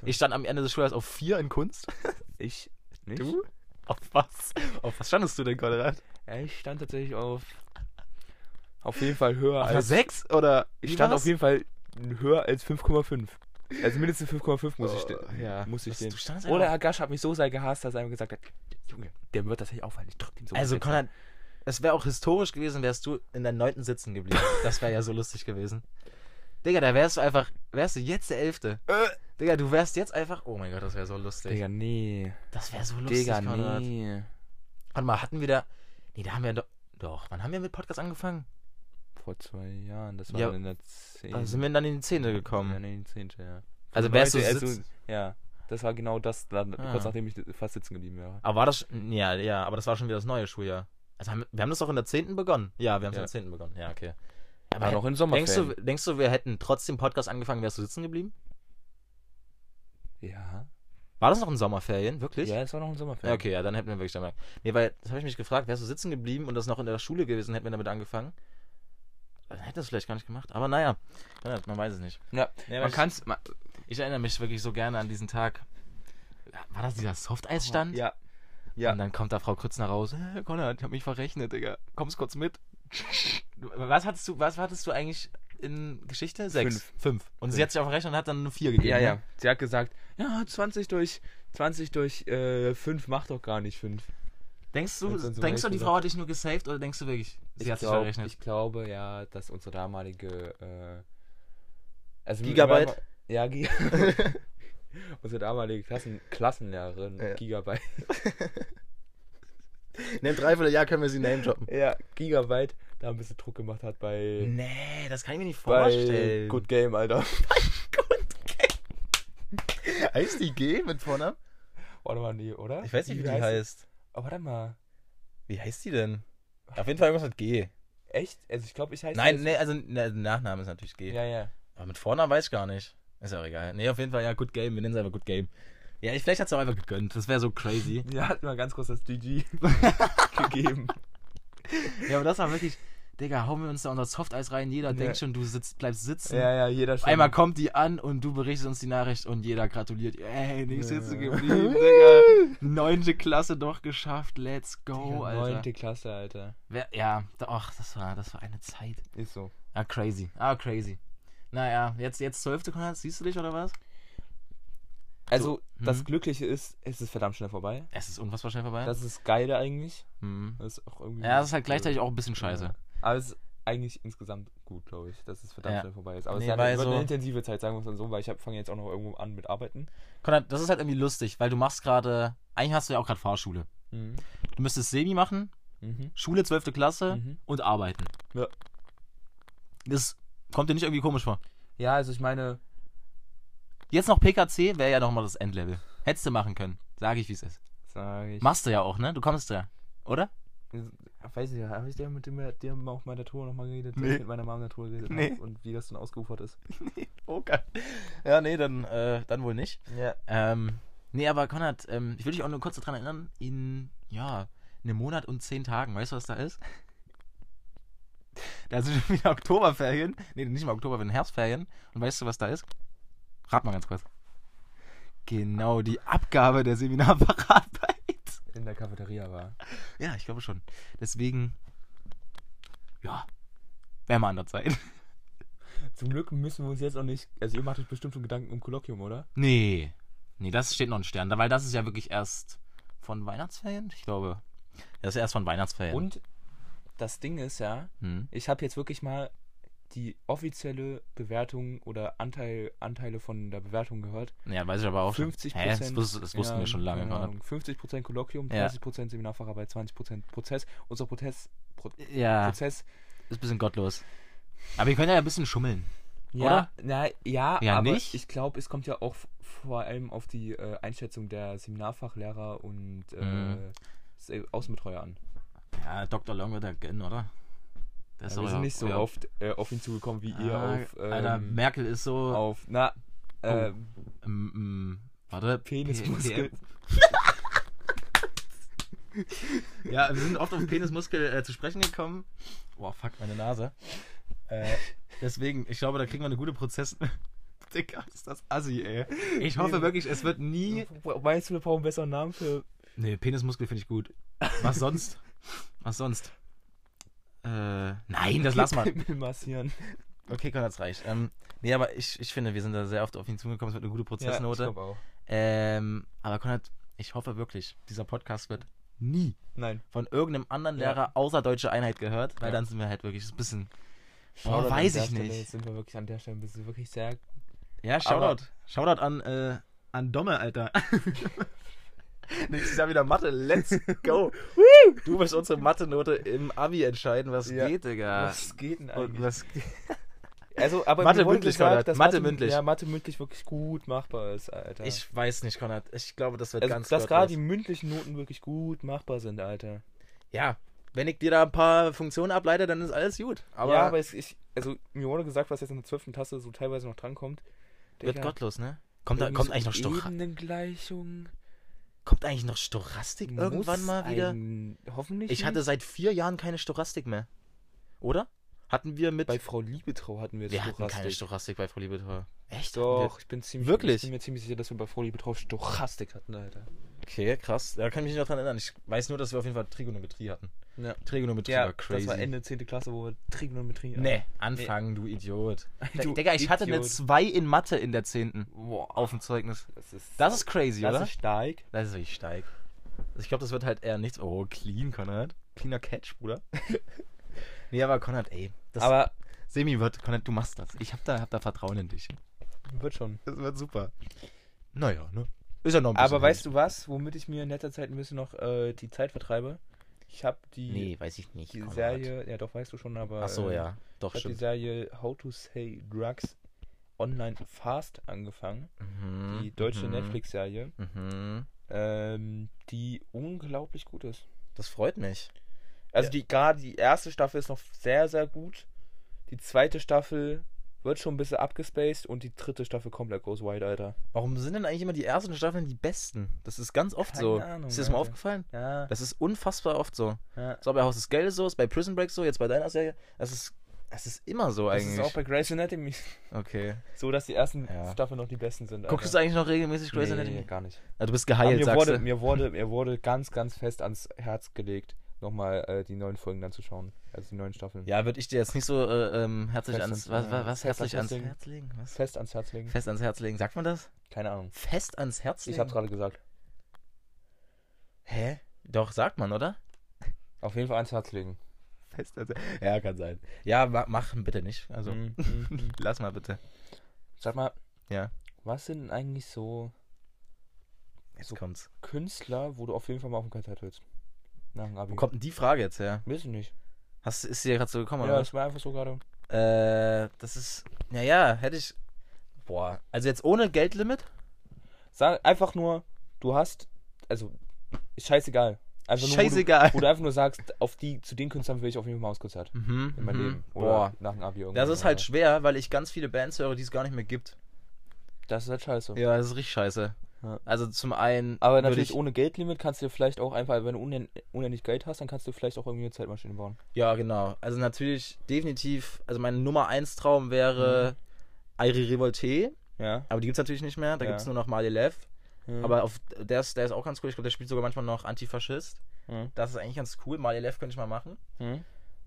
Ich stand am Ende des Schuljahres auf vier in Kunst. Ich nicht. Du? Auf was? Auf was standest du denn, Konrad? Ja, ich stand tatsächlich auf. Auf jeden Fall höher Auf als. 6 oder? Ich stand war's? auf jeden Fall höher als 5,5. Also mindestens 5,5 muss ich, Oh, ja. muss ich standest Oder Agash hat mich so sehr gehasst, dass er mir gesagt hat: Junge, der wird das nicht auffallen. Ich drück ihn so. Also, Konrad, es wäre auch historisch gewesen, wärst du in der neunten sitzen geblieben. Das wäre ja so lustig gewesen. Digga, da wärst du einfach, wärst du jetzt der Elfte. Digga, du wärst jetzt einfach, oh mein Gott, das wäre so lustig. Digga, nee. Das wäre so lustig, Digga, Konrad. nee. Warte mal, hatten wir da, nee, da haben wir doch, doch, wann haben wir mit Podcast angefangen? Vor zwei Jahren. Das war Ja, in der 10. Da sind wir dann in die Zehnte Ja, gekommen. nee, in die 10. ja. Also wärst du also, Ja, das war genau das, dann, Ah. kurz nachdem ich fast sitzen geblieben wäre. Aber war das, ja, ja, aber das war schon wieder das neue Schuljahr. Also haben, wir haben das doch in der zehnten begonnen. Ja, wir haben es Ja. in der zehnten begonnen. Ja, okay. Aber noch in Denkst Sommerferien. du, denkst du, wir hätten trotzdem Podcast angefangen, wärst du sitzen geblieben? Ja. War das noch in Sommerferien? Wirklich? Ja, es war noch in Sommerferien. Ja, okay, ja, dann hätten wir wirklich damit. Nee, weil, das habe ich mich gefragt, wärst du sitzen geblieben und das noch in der Schule gewesen, hätten wir damit angefangen? Hätte das vielleicht gar nicht gemacht. Aber naja, ja, man weiß es nicht. Ja, Ja, man ich- kann's. Man, Ich erinnere mich wirklich so gerne an diesen Tag. War das dieser Softeisstand? Ja. Ja. Und dann kommt da Frau Krützner raus. Hey, Konrad, ich hab mich verrechnet, Digga. Kommst kurz mit. Was hattest du, was hattest du eigentlich in Geschichte? Sechs. Fünf. Fünf. Und Fünf. sie hat sich auch verrechnet und hat dann eine vier gegeben. Ja, ne? ja. Sie hat gesagt, ja, 20 durch 20 durch äh, 5 macht doch gar nicht 5. Denkst du, denkst du, die. Frau hat dich nur gesaved oder denkst du wirklich, sie Ich, hat sich glaub, verrechnet? ich glaube ja, dass unsere damalige äh, also Gigabyte? wir waren- Ja, Gi unsere damalige Klassen Klassenlehrerin Ja. Gigabyte. In einem Dreivierteljahr können wir sie name droppen. Ja, Gigabyte da ein bisschen Druck gemacht hat bei Nee, das kann ich mir nicht bei vorstellen. Good Game, Alter. Heißt die G mit Vornamen? Warte mal, nee, oder? Ich weiß nicht, wie die heißt. Oh, warte mal. Wie heißt die denn? Auf jeden Fall irgendwas mit G. Echt? Also ich glaube, ich heiße Nein, nee, also ne, Nachname ist natürlich G. Ja, ja. Aber mit Vornamen weiß ich gar nicht. Ist ja auch egal. Nee, auf jeden Fall, ja, Good Game. Wir nennen es einfach Good Game. Ja, ich, vielleicht hat es auch einfach gegönnt. Das wäre so crazy. Ja, hat mal ganz kurz das GG gegeben. Ja, aber das war wirklich, Digga, hauen wir uns da unser Softeis rein. Jeder Ja. denkt schon, du sitzt, bleibst sitzen. Ja, ja, jeder schon. Einmal kommt die an und du berichtest uns die Nachricht und jeder gratuliert. Ey, nicht Ja. sitzen geblieben, Digga. Neunte Klasse doch geschafft. Let's go, Digga, Alter. Neunte Klasse, Alter. Wer, ja, ach, das war, das war eine Zeit. Ist so. Ah, crazy. Ah, crazy. Naja, jetzt, jetzt zwölfte Konrad, siehst du dich oder was? Also, das hm? Glückliche ist, es ist verdammt schnell vorbei. Es ist unfassbar schnell vorbei. Das ist das Geile eigentlich. hm. Das ist auch irgendwie. Ja, das ist halt gleichzeitig auch ein bisschen scheiße. Ja. Aber es ist eigentlich insgesamt gut, glaube ich, dass es verdammt Ja. schnell vorbei ist. Aber Nee, es ist weil eine, so- eine intensive Zeit, sagen wir es dann so, weil ich fange jetzt auch noch irgendwo an mit Arbeiten. Konrad, das ist halt irgendwie lustig, weil du machst gerade, eigentlich hast du ja auch gerade Fahrschule. Mhm. Du müsstest Semi machen, Mhm. Schule 12. Klasse Mhm. und arbeiten. Ja. Das kommt dir nicht irgendwie komisch vor. Ja, also ich meine, Jetzt noch PKC wäre ja nochmal das Endlevel. Hättest du machen können. Sage ich, wie es ist. sage ich. Machst du ja auch, ne? Du kommst ja. Oder? Ich weiß nicht, habe ich dir mit dem dir auf meiner Tour nochmal geredet, Nee. ich mit meiner Mama der Tour geredet Nee. und wie das dann ausgeufert ist? Okay. Ja, nee, dann, äh, dann wohl nicht. Ja. Ähm, nee, aber Konrad, ähm, ich will dich auch nur kurz daran erinnern, in, ja, einem Monat und zehn Tagen, weißt du, was da ist? Da sind schon wieder Oktoberferien. Nee, nicht mal Oktoberferien, Herbstferien. Und weißt du, was da ist? Rat mal ganz kurz. Genau, die Abgabe der Seminarparatarbeit. In der Cafeteria war. Ja, ich glaube schon. Deswegen, ja, wäre mal an der Zeit. Zum Glück müssen wir uns jetzt auch nicht. Also, ihr macht euch bestimmt schon Gedanken um Kolloquium, oder? Nee, nee, das steht noch ein Stern, weil das ist ja wirklich erst von Weihnachtsferien, ich glaube. Das ist erst von Weihnachtsferien. Und das Ding ist ja, Hm. ich habe jetzt wirklich mal die offizielle Bewertung oder Anteil, Anteile von der Bewertung gehört. Ja, weiß ich aber auch 50 schon. Hä, das, wus- das wussten wir schon lange. Ahnung, 50% Kolloquium, Ja. 30% Seminarfacharbeit, 20% Prozess. Unser Prozess, Pro, Ja, Prozess ist ein bisschen gottlos. Aber wir können ja ein bisschen schummeln. Ja, Oder? na, ja, Ja, aber nicht? ich glaube, es kommt ja auch vor allem auf die äh, Einschätzung der Seminarfachlehrer und äh, Mhm. Außenbetreuer an. Ja, Dr. Long wird er gönnen, oder? Ja, wir sind nicht so ja- oft äh, auf ihn zugekommen wie ihr Ah, auf, ähm, Alter, Merkel ist so. auf, na, Oh. ähm, Ähm, ähm, warte. Penismuskel. Ja, wir sind oft auf Penismuskel äh, zu sprechen gekommen. Boah, fuck, meine Nase. Äh, deswegen, ich glaube, da kriegen wir eine gute Prozess. Digga, ist das assi, ey. Ich hoffe wirklich, es wird nie. Meinst du, wir brauchen einen besseren Namen für. Nee, Penismuskel finde ich gut. Was sonst? Was sonst? Äh, nein, das lass mal. Massieren. Okay, Konrad, das reicht. Ähm, nee, aber ich, ich finde, wir sind da sehr oft auf ihn zugekommen. Es wird eine gute Prozessnote. Ja, ich auch. ähm, aber Konrad, ich hoffe wirklich, dieser Podcast wird nie Nein. von irgendeinem anderen Ja. Lehrer außer Deutsche Einheit gehört, weil Ja. dann sind wir halt wirklich ein bisschen. Shoutout Oh, weiß ich Stelle, nicht. Sind wir wirklich an der Stelle bist du wirklich sehr. Ja, Shoutout. Shoutout an, äh, an Domme, Alter. Nächstes Jahr wieder Mathe. Let's go. du wirst unsere Mathe-Note im Abi entscheiden, was Ja. geht, Digga. Was geht denn Und eigentlich? was, Also, aber Mathe mündlich, gesagt, Konrad. dass Mathe mündlich. Ja, Mathe mündlich wirklich gut machbar ist, Alter. ich weiß nicht, Konrad. Ich glaube, das wird also, ganz dass gerade die mündlichen Noten wirklich gut machbar sind, Alter. Ja, wenn ich dir da ein paar Funktionen ableite, dann ist alles gut. Aber, ja, aber es, ich, also mir wurde gesagt, was jetzt in der 12. Tasse so teilweise noch drankommt. wird Digga, gottlos, ne? Kommt, da, kommt, so eigentlich noch Stocha Ebenengleichung. Kommt eigentlich noch Stochastik irgendwann Muss mal wieder? ein- hoffentlich. Ich hatte nicht. seit vier Jahren keine Stochastik mehr. Oder? Hatten wir mit. bei Frau Liebetrau hatten wir wir hatten keine Stochastik. Stochastik bei Frau Liebetrau. Echt? Doch, ich bin ziemlich Wirklich? Ich bin mir ziemlich sicher, dass wir bei Frau Liebetrau Stochastik hatten, Alter. Okay, krass. Da kann ich mich noch dran erinnern. Ich weiß nur, dass wir auf jeden Fall Trigonometrie hatten. Ja. Trigonometrie Ja, war crazy. das war Ende 10. Klasse, wo wir Trigonometrie Nee, anfangen, du Idiot. Du Digga, ich hatte eine Idiot. 2 in Mathe in der 10. Boah, auf dem Zeugnis. das ist, Das ist crazy, das oder? ist stark. Das ist wirklich steig. Also ich glaube, das wird halt eher nichts. Oh, clean, Konrad. Cleaner Catch, Bruder. nee, aber Konrad, ey. Das Aber Semi wird, Konrad, du machst das. Ich hab da, hab da Vertrauen in dich. wird schon. Das wird super. Naja, ne? Ist ja noch ein bisschen. Aber weißt du was, womit ich mir in letzter Zeit ein bisschen noch äh, die Zeit vertreibe? Ich habe die, Nee, weiß ich nicht. die Konrad. Serie, ja doch, weißt du schon, aber. Ach so, äh, ja. Doch, Ich habe die. Serie How to Say Drugs Online Fast angefangen. Mhm, Die deutsche mhm, Netflix-Serie, Mhm. ähm, die unglaublich gut ist. Das freut mich. Also Ja. die gerade die erste Staffel ist noch sehr, sehr gut. Die zweite Staffel wird schon ein bisschen abgespaced und die dritte Staffel komplett goes wide, Alter. Warum sind denn eigentlich immer die ersten Staffeln die besten? Das ist ganz oft so. Keine Ahnung, ist dir das mal Alter. aufgefallen? Ja. Das ist unfassbar oft so. ja. Auch bei Haus des Geldes so, ist bei Prison Break so, jetzt bei deiner Serie. Das ist, das ist immer so Das eigentlich. ist auch bei Grey's Anatomy okay. so, dass die ersten Ja. Staffeln noch die besten sind. Guckst du eigentlich noch regelmäßig Grey's nee, Anatomy? gar nicht. Ah, du bist geheilt, mir, sagst wurde, du. mir, wurde, mir wurde ganz, ganz fest ans Herz gelegt, nochmal äh, die neuen Folgen dann zu schauen. Also die neuen Staffeln. Ja, würde ich dir jetzt nicht so äh, ähm, herzlich Fest ans, ans- was, was, herzlich ans ans Herz legen. Herz? Was? Fest ans Herz legen. Fest ans Herz legen. Sagt man das? Keine Ahnung. Fest ans Herz legen? Ich hab's gerade gesagt. Hä? Doch, sagt man, oder? Auf jeden Fall ans Herz legen. Fest ans Ja, kann sein. Ja, ma mach bitte nicht. Also, mhm. lass mal bitte. Sag mal, Ja. was sind denn eigentlich so Jetzt So- kommt's. Künstler, wo du auf jeden Fall mal auf ein Konzert willst? Nach dem Abi. Wo kommt denn die Frage jetzt her? Ich nicht. Hast, ist dir gerade so gekommen, Ja, oder? ist mir einfach so gerade. Äh, das ist. Naja, hätte ich. Boah. Also jetzt ohne Geldlimit? Sag einfach nur, du hast, also, ist scheißegal. Einfach nur, Scheißegal. Wo du, wo du einfach nur sagst, auf die, zu den Künstlern will ich auf jeden Fall mal Konzert. Mhm, In meinem mhm. Leben. Oder Boah. nach dem Abi Das irgendwann ist halt mal. schwer, weil ich ganz viele Bands höre, die es gar nicht mehr gibt. Das ist halt scheiße. Ja, das ist richtig scheiße. Ja. Also zum einen. Aber natürlich ich, ohne Geldlimit kannst du dir vielleicht auch einfach, wenn du unen unendlich Geld hast, dann kannst du vielleicht auch irgendwie eine Zeitmaschine bauen. Ja, genau. Also natürlich, definitiv. Also mein Nummer 1 Traum wäre Airi Revolte. Ja. Aber die gibt's natürlich nicht mehr. Da Ja. gibt's nur noch Malilev. Mhm. Aber auf, der, ist, der ist auch ganz cool. Ich glaube, der spielt sogar manchmal noch Antifaschist. Mhm. Das ist eigentlich ganz cool. Malilev könnte ich mal machen. Mhm.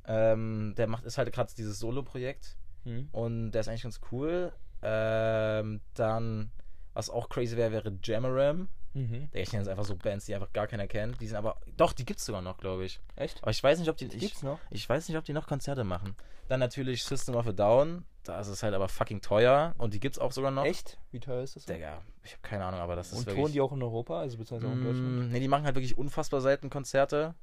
Ähm, der macht ist halt gerade dieses Solo-Projekt. Mhm. Und der ist eigentlich ganz cool. Ähm, dann, was auch crazy wäre, wäre Jamaram. Mhm. Ich nenne jetzt einfach so Bands, die einfach gar keiner kennt. Die sind aber. Doch, die gibt's sogar noch, glaube ich. Echt? Aber ich weiß nicht, ob die. Die Ich, gibt's noch? ich weiß nicht, ob die noch Konzerte machen. Dann natürlich System of a Down. Da ist es halt aber fucking teuer. Und die gibt's auch sogar noch. Echt? Wie teuer ist das? Digga, ich habe keine Ahnung, aber das ist Und wirklich. touren die auch in Europa, also beziehungsweise auch in Deutschland? Mm, nee, die machen halt wirklich unfassbar selten Konzerte.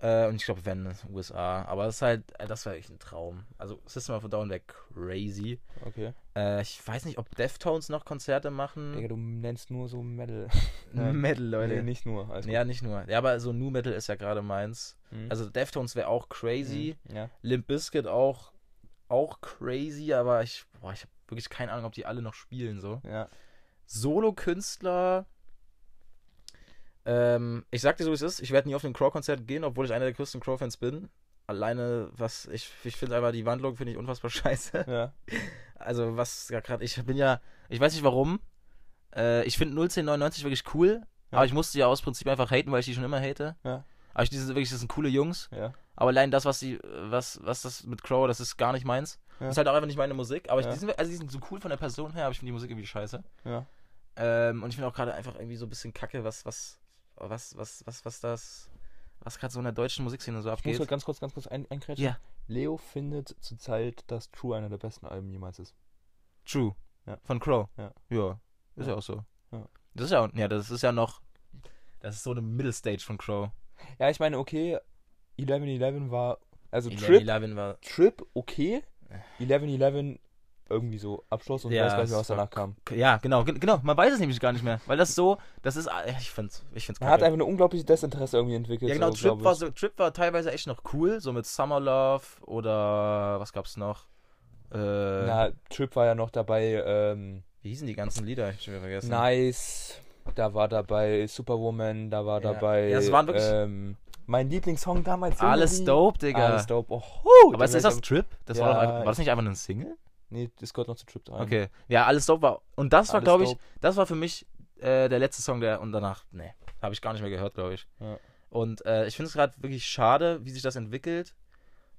Äh, und ich glaube, wenn USA. Aber das ist halt, äh, das wäre echt ein Traum. Also System of a Down wäre crazy. Okay. Äh, ich weiß nicht, ob Deftones noch Konzerte machen. Digga, du nennst nur so Metal. Metal, Leute. Nee, nicht nur. Also, ja, nicht nur. Ja, aber so Nu Metal ist ja gerade meins. Mhm. Also Deftones wäre auch crazy. Mhm. Ja. Limp Bizkit auch, auch crazy, aber ich, boah, ich habe wirklich keine Ahnung, ob die alle noch spielen so. Ja. Solo-Künstler. Ähm, ich sag dir so, wie es ist. Ich werde nie auf ein Crow-Konzert gehen, obwohl ich einer der größten Crow-Fans bin. Alleine, was ich, ich finde einfach die Wandlung finde ich unfassbar scheiße. Ja. Also, was ja gerade, ich bin ja, ich weiß nicht warum. Äh, ich finde 01099 wirklich cool, Ja. aber ich musste ja aus Prinzip einfach haten, weil ich die schon immer hate. Ja. Aber ich, die sind wirklich, das sind coole Jungs. Ja. Aber allein das, was die, was, was das mit Crow, das ist gar nicht meins. Ja. Das ist halt auch einfach nicht meine Musik. Aber ich, die, sind, also die sind so cool von der Person her, aber ich finde die Musik irgendwie scheiße. Ja. Ähm, und ich finde auch gerade einfach irgendwie so ein bisschen kacke, was, was, was, was, was, was das, was gerade so in der deutschen Musikszene so Ich muss abgeht. halt ganz kurz, ganz kurz ein. Ja. Leo findet zurzeit, dass True einer der besten Alben jemals ist. True. Ja. Von Crow. Ja. Ja. Ist ja, Ja. auch so. Ja. Das ist ja, auch- ja, das ist ja noch, das ist so eine Middle Stage von Crow. Ja, ich meine, okay, 11-11 war, also 11, Trip, 11 war, Trip, okay. 11-11 irgendwie so Abschluss und Ja, weiß gar nicht mehr, was danach kam. ja, genau, ge- genau, man weiß es nämlich gar nicht mehr, weil das so, das ist, äh, ich find's, ich find's Man hat einfach ein unglaubliches Desinteresse irgendwie entwickelt. Ja, genau, so, Trip war, so, Trip war teilweise echt noch cool, so mit Summer Love oder was gab's noch? Äh, Na, Trip war ja noch dabei, ähm, wie hießen die ganzen Lieder? Ich hab schon wieder vergessen. Nice, da war dabei Superwoman, da war Ja. dabei, Ja, es waren wirklich- ähm, mein Lieblingssong damals. Alles wie- dope, Digga. Alles dope. Oh, hu, Aber ist, das Trip? Das Ja, war, doch einfach, war das ich- nicht einfach nur ein Single? Nee, das gehört noch zu Trip rein. Okay. Ja, alles dope war. Und das war, glaube ich, dope. das war für mich äh, der letzte Song, der und danach, nee, habe ich gar nicht mehr gehört, glaube ich. Ja. Und äh, ich finde es gerade wirklich schade, wie sich das entwickelt.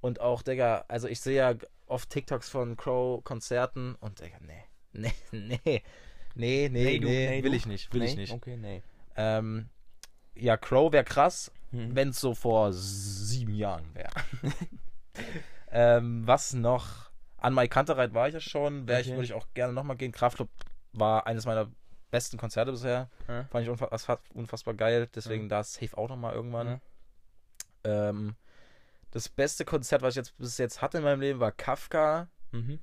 Und auch, Digga, also ich sehe ja oft TikToks von Crow-Konzerten und, Digga, nee, nee, nee, nee, nee, nee, du, nee, will ich nicht, will ich Nee? nicht. Okay, nee. Ähm, ja, Crow wäre krass, Hm. wenn es so vor sieben Jahren wäre. ähm, was noch? An Mai Kantereit war ich ja schon. Wär ich, Okay. würde ich auch gerne nochmal gehen. Kraftclub war eines meiner besten Konzerte bisher. Ja. Fand ich unfa das war unfassbar geil. Deswegen da safe auch nochmal irgendwann. Ja. Ähm, das beste Konzert, was ich jetzt bis jetzt hatte in meinem Leben, war Kafka. Mhm.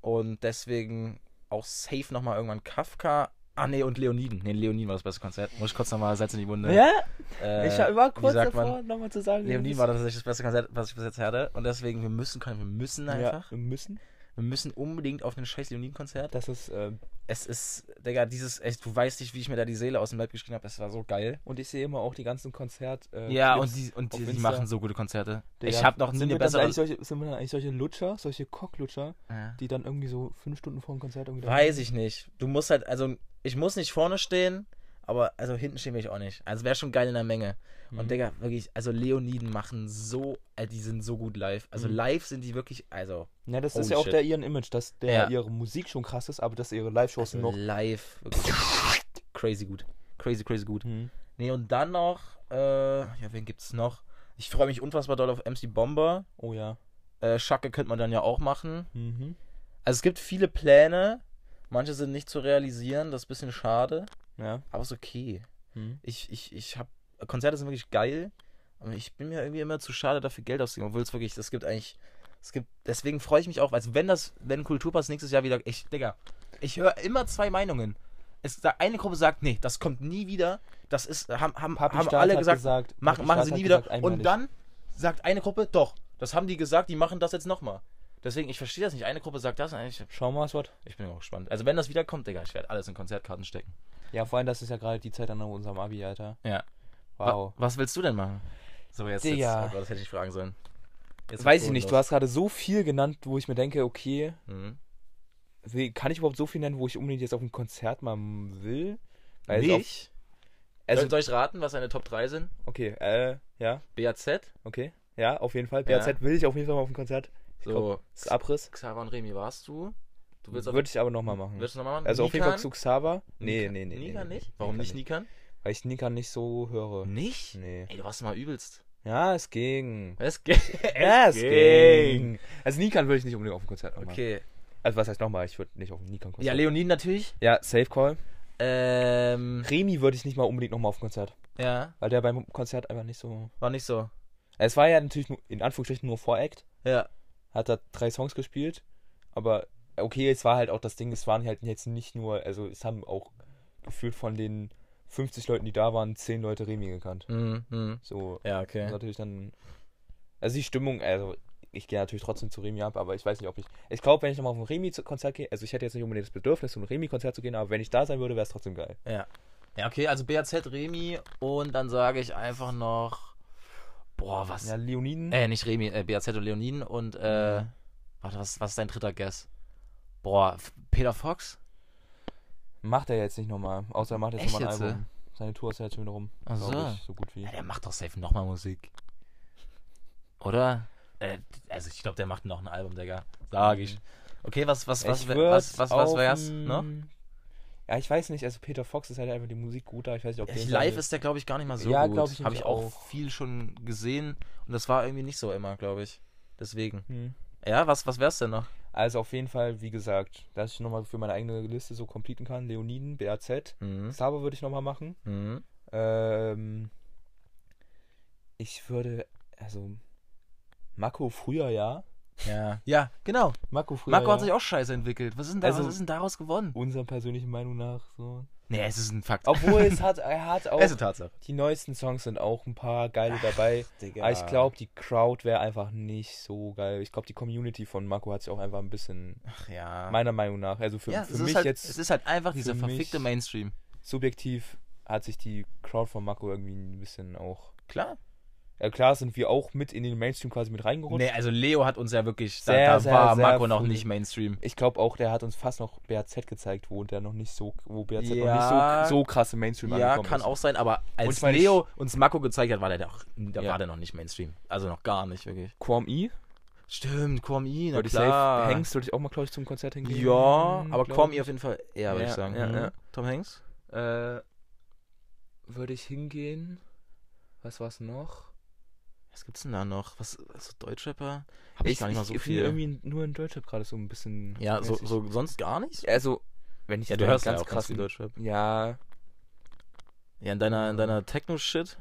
Und deswegen auch safe nochmal irgendwann Kafka. Ah, nee, und Leoniden. Nee, Leoniden war das beste Konzert. Muss ich kurz nochmal Salz in die Wunde. Ja, Äh, ich war kurz davor, nochmal zu sagen. Leonin das- war tatsächlich das beste Konzert, was ich bis jetzt hatte. Und deswegen, wir müssen, können, wir müssen Ja, einfach. wir müssen. Wir müssen unbedingt auf ein scheiß Leoniden-Konzert. Das ist, äh, Es ist, Digga, dieses, echt, du weißt nicht, wie ich mir da die Seele aus dem Leib geschrieben habe. Es war so geil. und ich sehe immer auch die ganzen Konzert. Äh, ja, und die, und die, die machen so gute Konzerte. Digga, ich habe noch nie sind eine bessere. solche, Sind wir dann eigentlich solche Lutscher, solche Cocklutscher, Ja. die dann irgendwie so fünf Stunden vor dem Konzert irgendwie Weiß ich nicht. Du musst halt, also, ich muss nicht vorne stehen, aber also hinten stehen will ich auch nicht. Also wäre schon geil in der Menge. Mhm. Und Digga, wirklich, also Leoniden machen so, äh, die sind so gut live. Also Mhm. live sind die wirklich, also Ja, das ist ja auch der ihren Image, dass der Ja. ihre Musik schon krass ist, aber dass ihre Live-Shows Also noch. live wirklich crazy gut. Crazy, crazy gut. Mhm. Nee, und dann noch, äh, ja, wen gibt's noch? Ich freue mich unfassbar doll auf MC Bomber. Oh ja. Äh, Schacke könnte man dann ja auch machen. Mhm. Also es gibt viele Pläne. Manche sind nicht zu realisieren, das ist ein bisschen schade. Ja. Aber ist okay. Mhm. Ich, ich, ich hab. Konzerte sind wirklich geil. Aber ich bin mir irgendwie immer zu schade, dafür Geld auszugeben. Obwohl es wirklich, es gibt eigentlich. Es gibt. Deswegen freue ich mich auch, also wenn das, wenn Kulturpass nächstes Jahr wieder. Ich, Digga, ich höre immer zwei Meinungen. Es, eine Gruppe sagt, nee, das kommt nie wieder. Das ist, haben, haben, Papi haben Staat alle gesagt, gesagt machen, machen sie nie wieder. gesagt. Und dann sagt eine Gruppe, doch, das haben die gesagt, die machen das jetzt nochmal. Deswegen, ich verstehe das nicht. Eine Gruppe sagt das, und ich, Schau mal, was wird. ich bin auch gespannt. Also wenn das wiederkommt, Digga, ich werde alles in Konzertkarten stecken. Ja, vor allem, das ist ja gerade die Zeit an unserem Abi, Alter. Ja. Wow. Wa- Was willst du denn machen? So, jetzt, jetzt Digga. oh Gott, das hätte ich fragen sollen. Jetzt Weiß ich nicht, du los. hast gerade so viel genannt, wo ich mir denke, okay, Mhm. wie- kann ich überhaupt so viel nennen, wo ich unbedingt jetzt auf ein Konzert mal will? Weil Nicht? Also, soll ich raten, was deine Top 3 sind? okay, äh, ja, BAZ, okay. Ja, auf jeden Fall. Ja. BRZ will ich auf jeden Fall mal auf ein Konzert. So ist Abriss. Xaver und Remy warst du. Du willst auf Würde ich aber nochmal machen. Willst du nochmal machen? Also auf jeden Fall Nikan? zu Xaver. Nee, Nikan- nee, nee. Nikan nee, nicht? Warum nicht Nikan? Weil ich Nikan nicht so höre. Nicht? Nee. Ey, du warst mal übelst. Ja, es ging. Es geht. Ja, es ging. Also Nikan würde ich nicht unbedingt auf ein Konzert machen. Okay. Also was heißt nochmal, ich würde nicht auf ein Nikan-Konzert. Ja, Leonin natürlich. Ja, Safe Call. Ähm, Remy würde ich nicht mal unbedingt nochmal auf ein Konzert. ja, Weil der beim Konzert einfach nicht so. war nicht so. Es war ja natürlich nur, in Anführungsstrichen nur Voract. Ja. Hat da drei Songs gespielt. Aber okay, es war halt auch das Ding, es waren halt jetzt nicht nur, also es haben auch gefühlt von den 50 Leuten, die da waren, 10 Leute Remy gekannt. Mhm. mhm. So, Ja, okay. natürlich dann. Also die Stimmung, also ich gehe natürlich trotzdem zu Remy ab, aber ich weiß nicht, ob ich. Ich glaube, wenn ich nochmal auf ein Remy-Konzert gehe, also ich hätte jetzt nicht unbedingt das Bedürfnis, zu einem Remy-Konzert zu gehen, aber wenn ich da sein würde, wäre es trotzdem geil. Ja. Ja, okay, also BAZ, Remy und dann sage ich einfach noch. Boah, was? Ja, Leoniden. Äh, nicht Remy, äh, BAZ und Leonin und, äh, warte, was, was ist dein dritter Guess? Boah, Peter Fox? Macht er jetzt nicht nochmal. Außer er macht jetzt nochmal ein jetzt, Album. Seine Tour ist ja jetzt schon wieder rum. Ach so. Ich, so gut wie. Ja, der macht doch safe nochmal Musik. Oder? Äh, also ich glaube, der macht noch ein Album, Digga. Sag ich. Okay, was, was, was, Ich was, was, was, was wär's noch? Ja, ich weiß nicht, also Peter Fox ist halt einfach die Musik gut, aber ich weiß nicht, ob Ja, der live ist der, glaube ich, gar nicht mal so Ja, gut. glaub ich Habe ich auch, auch. viel schon gesehen und das war irgendwie nicht so immer, glaube ich. Deswegen. Hm. Ja, was, was wär's denn noch? Also auf jeden Fall, wie gesagt, dass ich nochmal für meine eigene Liste so completen kann. Leoniden, BAZ. Mhm. Xaver würde ich nochmal machen. Mhm. Ähm, ich würde, also, Mako früher ja. Ja. Ja, genau. Mako früher Marco hat sich auch scheiße entwickelt. Was ist denn, da, Also- was ist denn daraus gewonnen? Unserer persönlichen Meinung nach so. Nee, es ist ein Fakt. Obwohl es hat, er hat auch, es ist eine Tatsache. die neuesten Songs sind auch ein paar geile dabei. Digga. Aber ich glaube, die Crowd wäre einfach nicht so geil. Ich glaube, die Community von Mako hat sich auch einfach ein bisschen, Ach ja. meiner Meinung nach, also für, ja, für mich halt, jetzt Es ist halt einfach dieser verfickte Mainstream. subjektiv, hat sich die Crowd von Mako irgendwie ein bisschen auch. Klar. Ja, klar sind wir auch mit in den Mainstream quasi mit reingerutscht. Nee, also Leo hat uns ja wirklich. Da, Sehr, da sehr, war sehr Marco noch nicht Mainstream. Ich glaube auch, der hat uns fast noch BAZ gezeigt, wo der noch nicht so, wo BAZ Ja. noch nicht so, so krass im Mainstream Ja, angekommen kann ist. auch sein, aber als Und ich Leo uns Marco gezeigt hat, war der, doch, da Ja. war der noch nicht Mainstream. Also noch gar nicht, wirklich. Quam E, Stimmt, Kwame, na würde ich klar. safe, Hanks würde ich auch mal, glaube ich, zum Konzert hingehen. Ja, aber glaub Kwame ich. auf jeden Fall eher, würde Ja, ich sagen. ja, Mhm. ja. Tom Hanks? Äh, würde ich hingehen. Was war's noch? Was gibt's denn da noch? Was, so Deutschrapper? Hab ich, gar nicht mal so ich viel. finde irgendwie nur in Deutschrap gerade so ein bisschen. ja, so, so sonst gar nicht? Also, wenn ich Ja, du hörst ja ganz auch ganz krass viel Deutschrap. Ja, Ja, in deiner, in deiner Techno-Shit?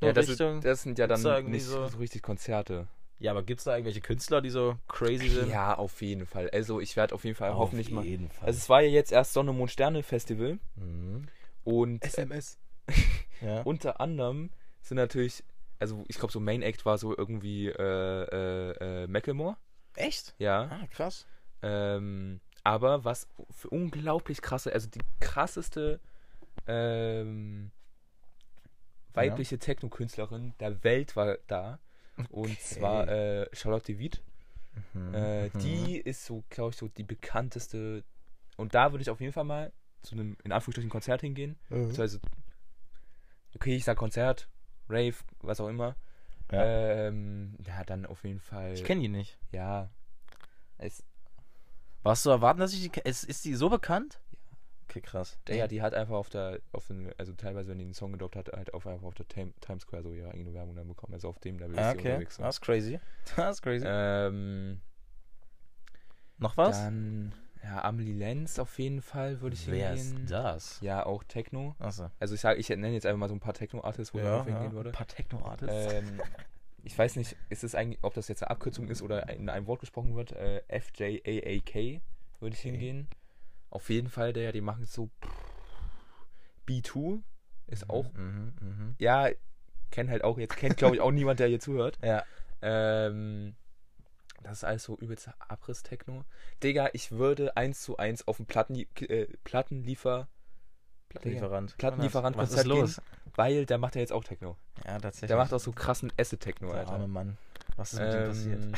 ja das, Techno-Richtung? das sind ja dann da nicht so- so richtig Konzerte. Ja, aber gibt's da irgendwelche Künstler, die so crazy sind? Ja, auf jeden Fall. Also, ich werde auf jeden Fall hoffentlich mal. jeden Fall. Also, es war ja jetzt erst Sonne, Mond, Sterne Festival mhm. und äh, SMS. ja. unter anderem sind natürlich, also ich glaube, so Main Act war so irgendwie äh, äh, äh, Macklemore. Echt? Ja. Ah, krass. Ähm, aber was für unglaublich krasse, also die krasseste ähm, weibliche Techno-Künstlerin der Welt war da. Und zwar äh, Charlotte Witt. Mhm, Äh, mhm. Die ist so, glaube ich, so die bekannteste. Und da würde ich auf jeden Fall mal zu einem, in Anführungsstrichen, Konzert hingehen. Mhm. Also, okay, ich sag Konzert, Rave, was auch immer. Ja. Ähm, ja, dann auf jeden Fall. Ich kenne die nicht. Ja. Es, Warst du erwarten, dass ich die ist, ist die so bekannt? Okay, krass. der, ja, die hat einfach auf der, auf den, also teilweise, wenn die einen Song gedroppt hat, halt auf, einfach auf der Time, Times Square so ihre eigene Werbung dann bekommen. Also auf dem Level Ah, ist okay, unterwegs. So. das ist crazy. Das ist crazy. Ähm, Noch was? Dann, ja, Amelie Lenz auf jeden Fall würde ich Wer hingehen. ist das? Ja, auch Techno. Achso. Also ich sage, ich nenne jetzt einfach mal so ein paar Techno-Artists, wo ich darauf hingehen würde. Ein paar Techno-Artists. Ähm, ich weiß nicht, ist es eigentlich, ob das jetzt eine Abkürzung ist oder in einem Wort gesprochen wird. Äh, FJAAK würde ich Okay. hingehen. Auf jeden Fall, der, die machen so. B2 ist auch. Mhm, mhm. Ja, kennt halt auch jetzt, kennt glaube ich auch niemand, der hier zuhört. Ja. Ähm, das ist alles so übelster Abriss-Techno. Digga, ich würde eins zu eins auf den Platten, äh, Plattenliefer. Plattenlieferant. Plattenlieferant Was ist los? gehen, weil der macht ja jetzt auch Techno. Ja, tatsächlich. Der macht auch so krassen Acid-Techno, Alter. arme Mann. Was ist mit ihm passiert? Ähm,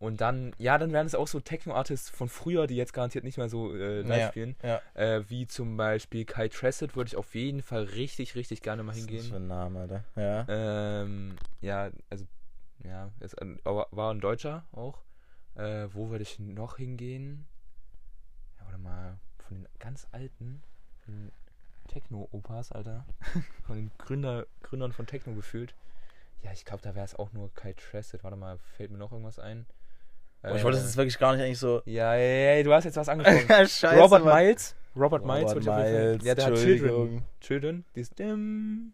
Und dann, ja, dann werden es auch so Techno-Artists von früher, die jetzt garantiert nicht mehr so äh, live Ja, spielen. ja. Äh, wie zum Beispiel Kai Tressett würde ich auf jeden Fall richtig, richtig gerne mal Was ist das hingehen. für ein Name, Alter? Ja. Ähm, ja, also, ja, ist ein, aber war ein Deutscher auch. Äh, wo würde ich noch hingehen? Ja, warte mal, von den ganz alten, Techno-Opas, Alter. von den Gründer, Gründern von Techno gefühlt. Ja, ich glaube, da wäre es auch nur Kai Tressett. Warte mal, fällt mir noch irgendwas ein? Boah, ich wollte das jetzt wirklich gar nicht eigentlich so. Ja, ja, ja, du hast jetzt was angesprochen. Scheiße, Robert Mann. Miles. Robert, Miles Robert Fall. Miles, Ja, der hat Children. Children. Dieses dim,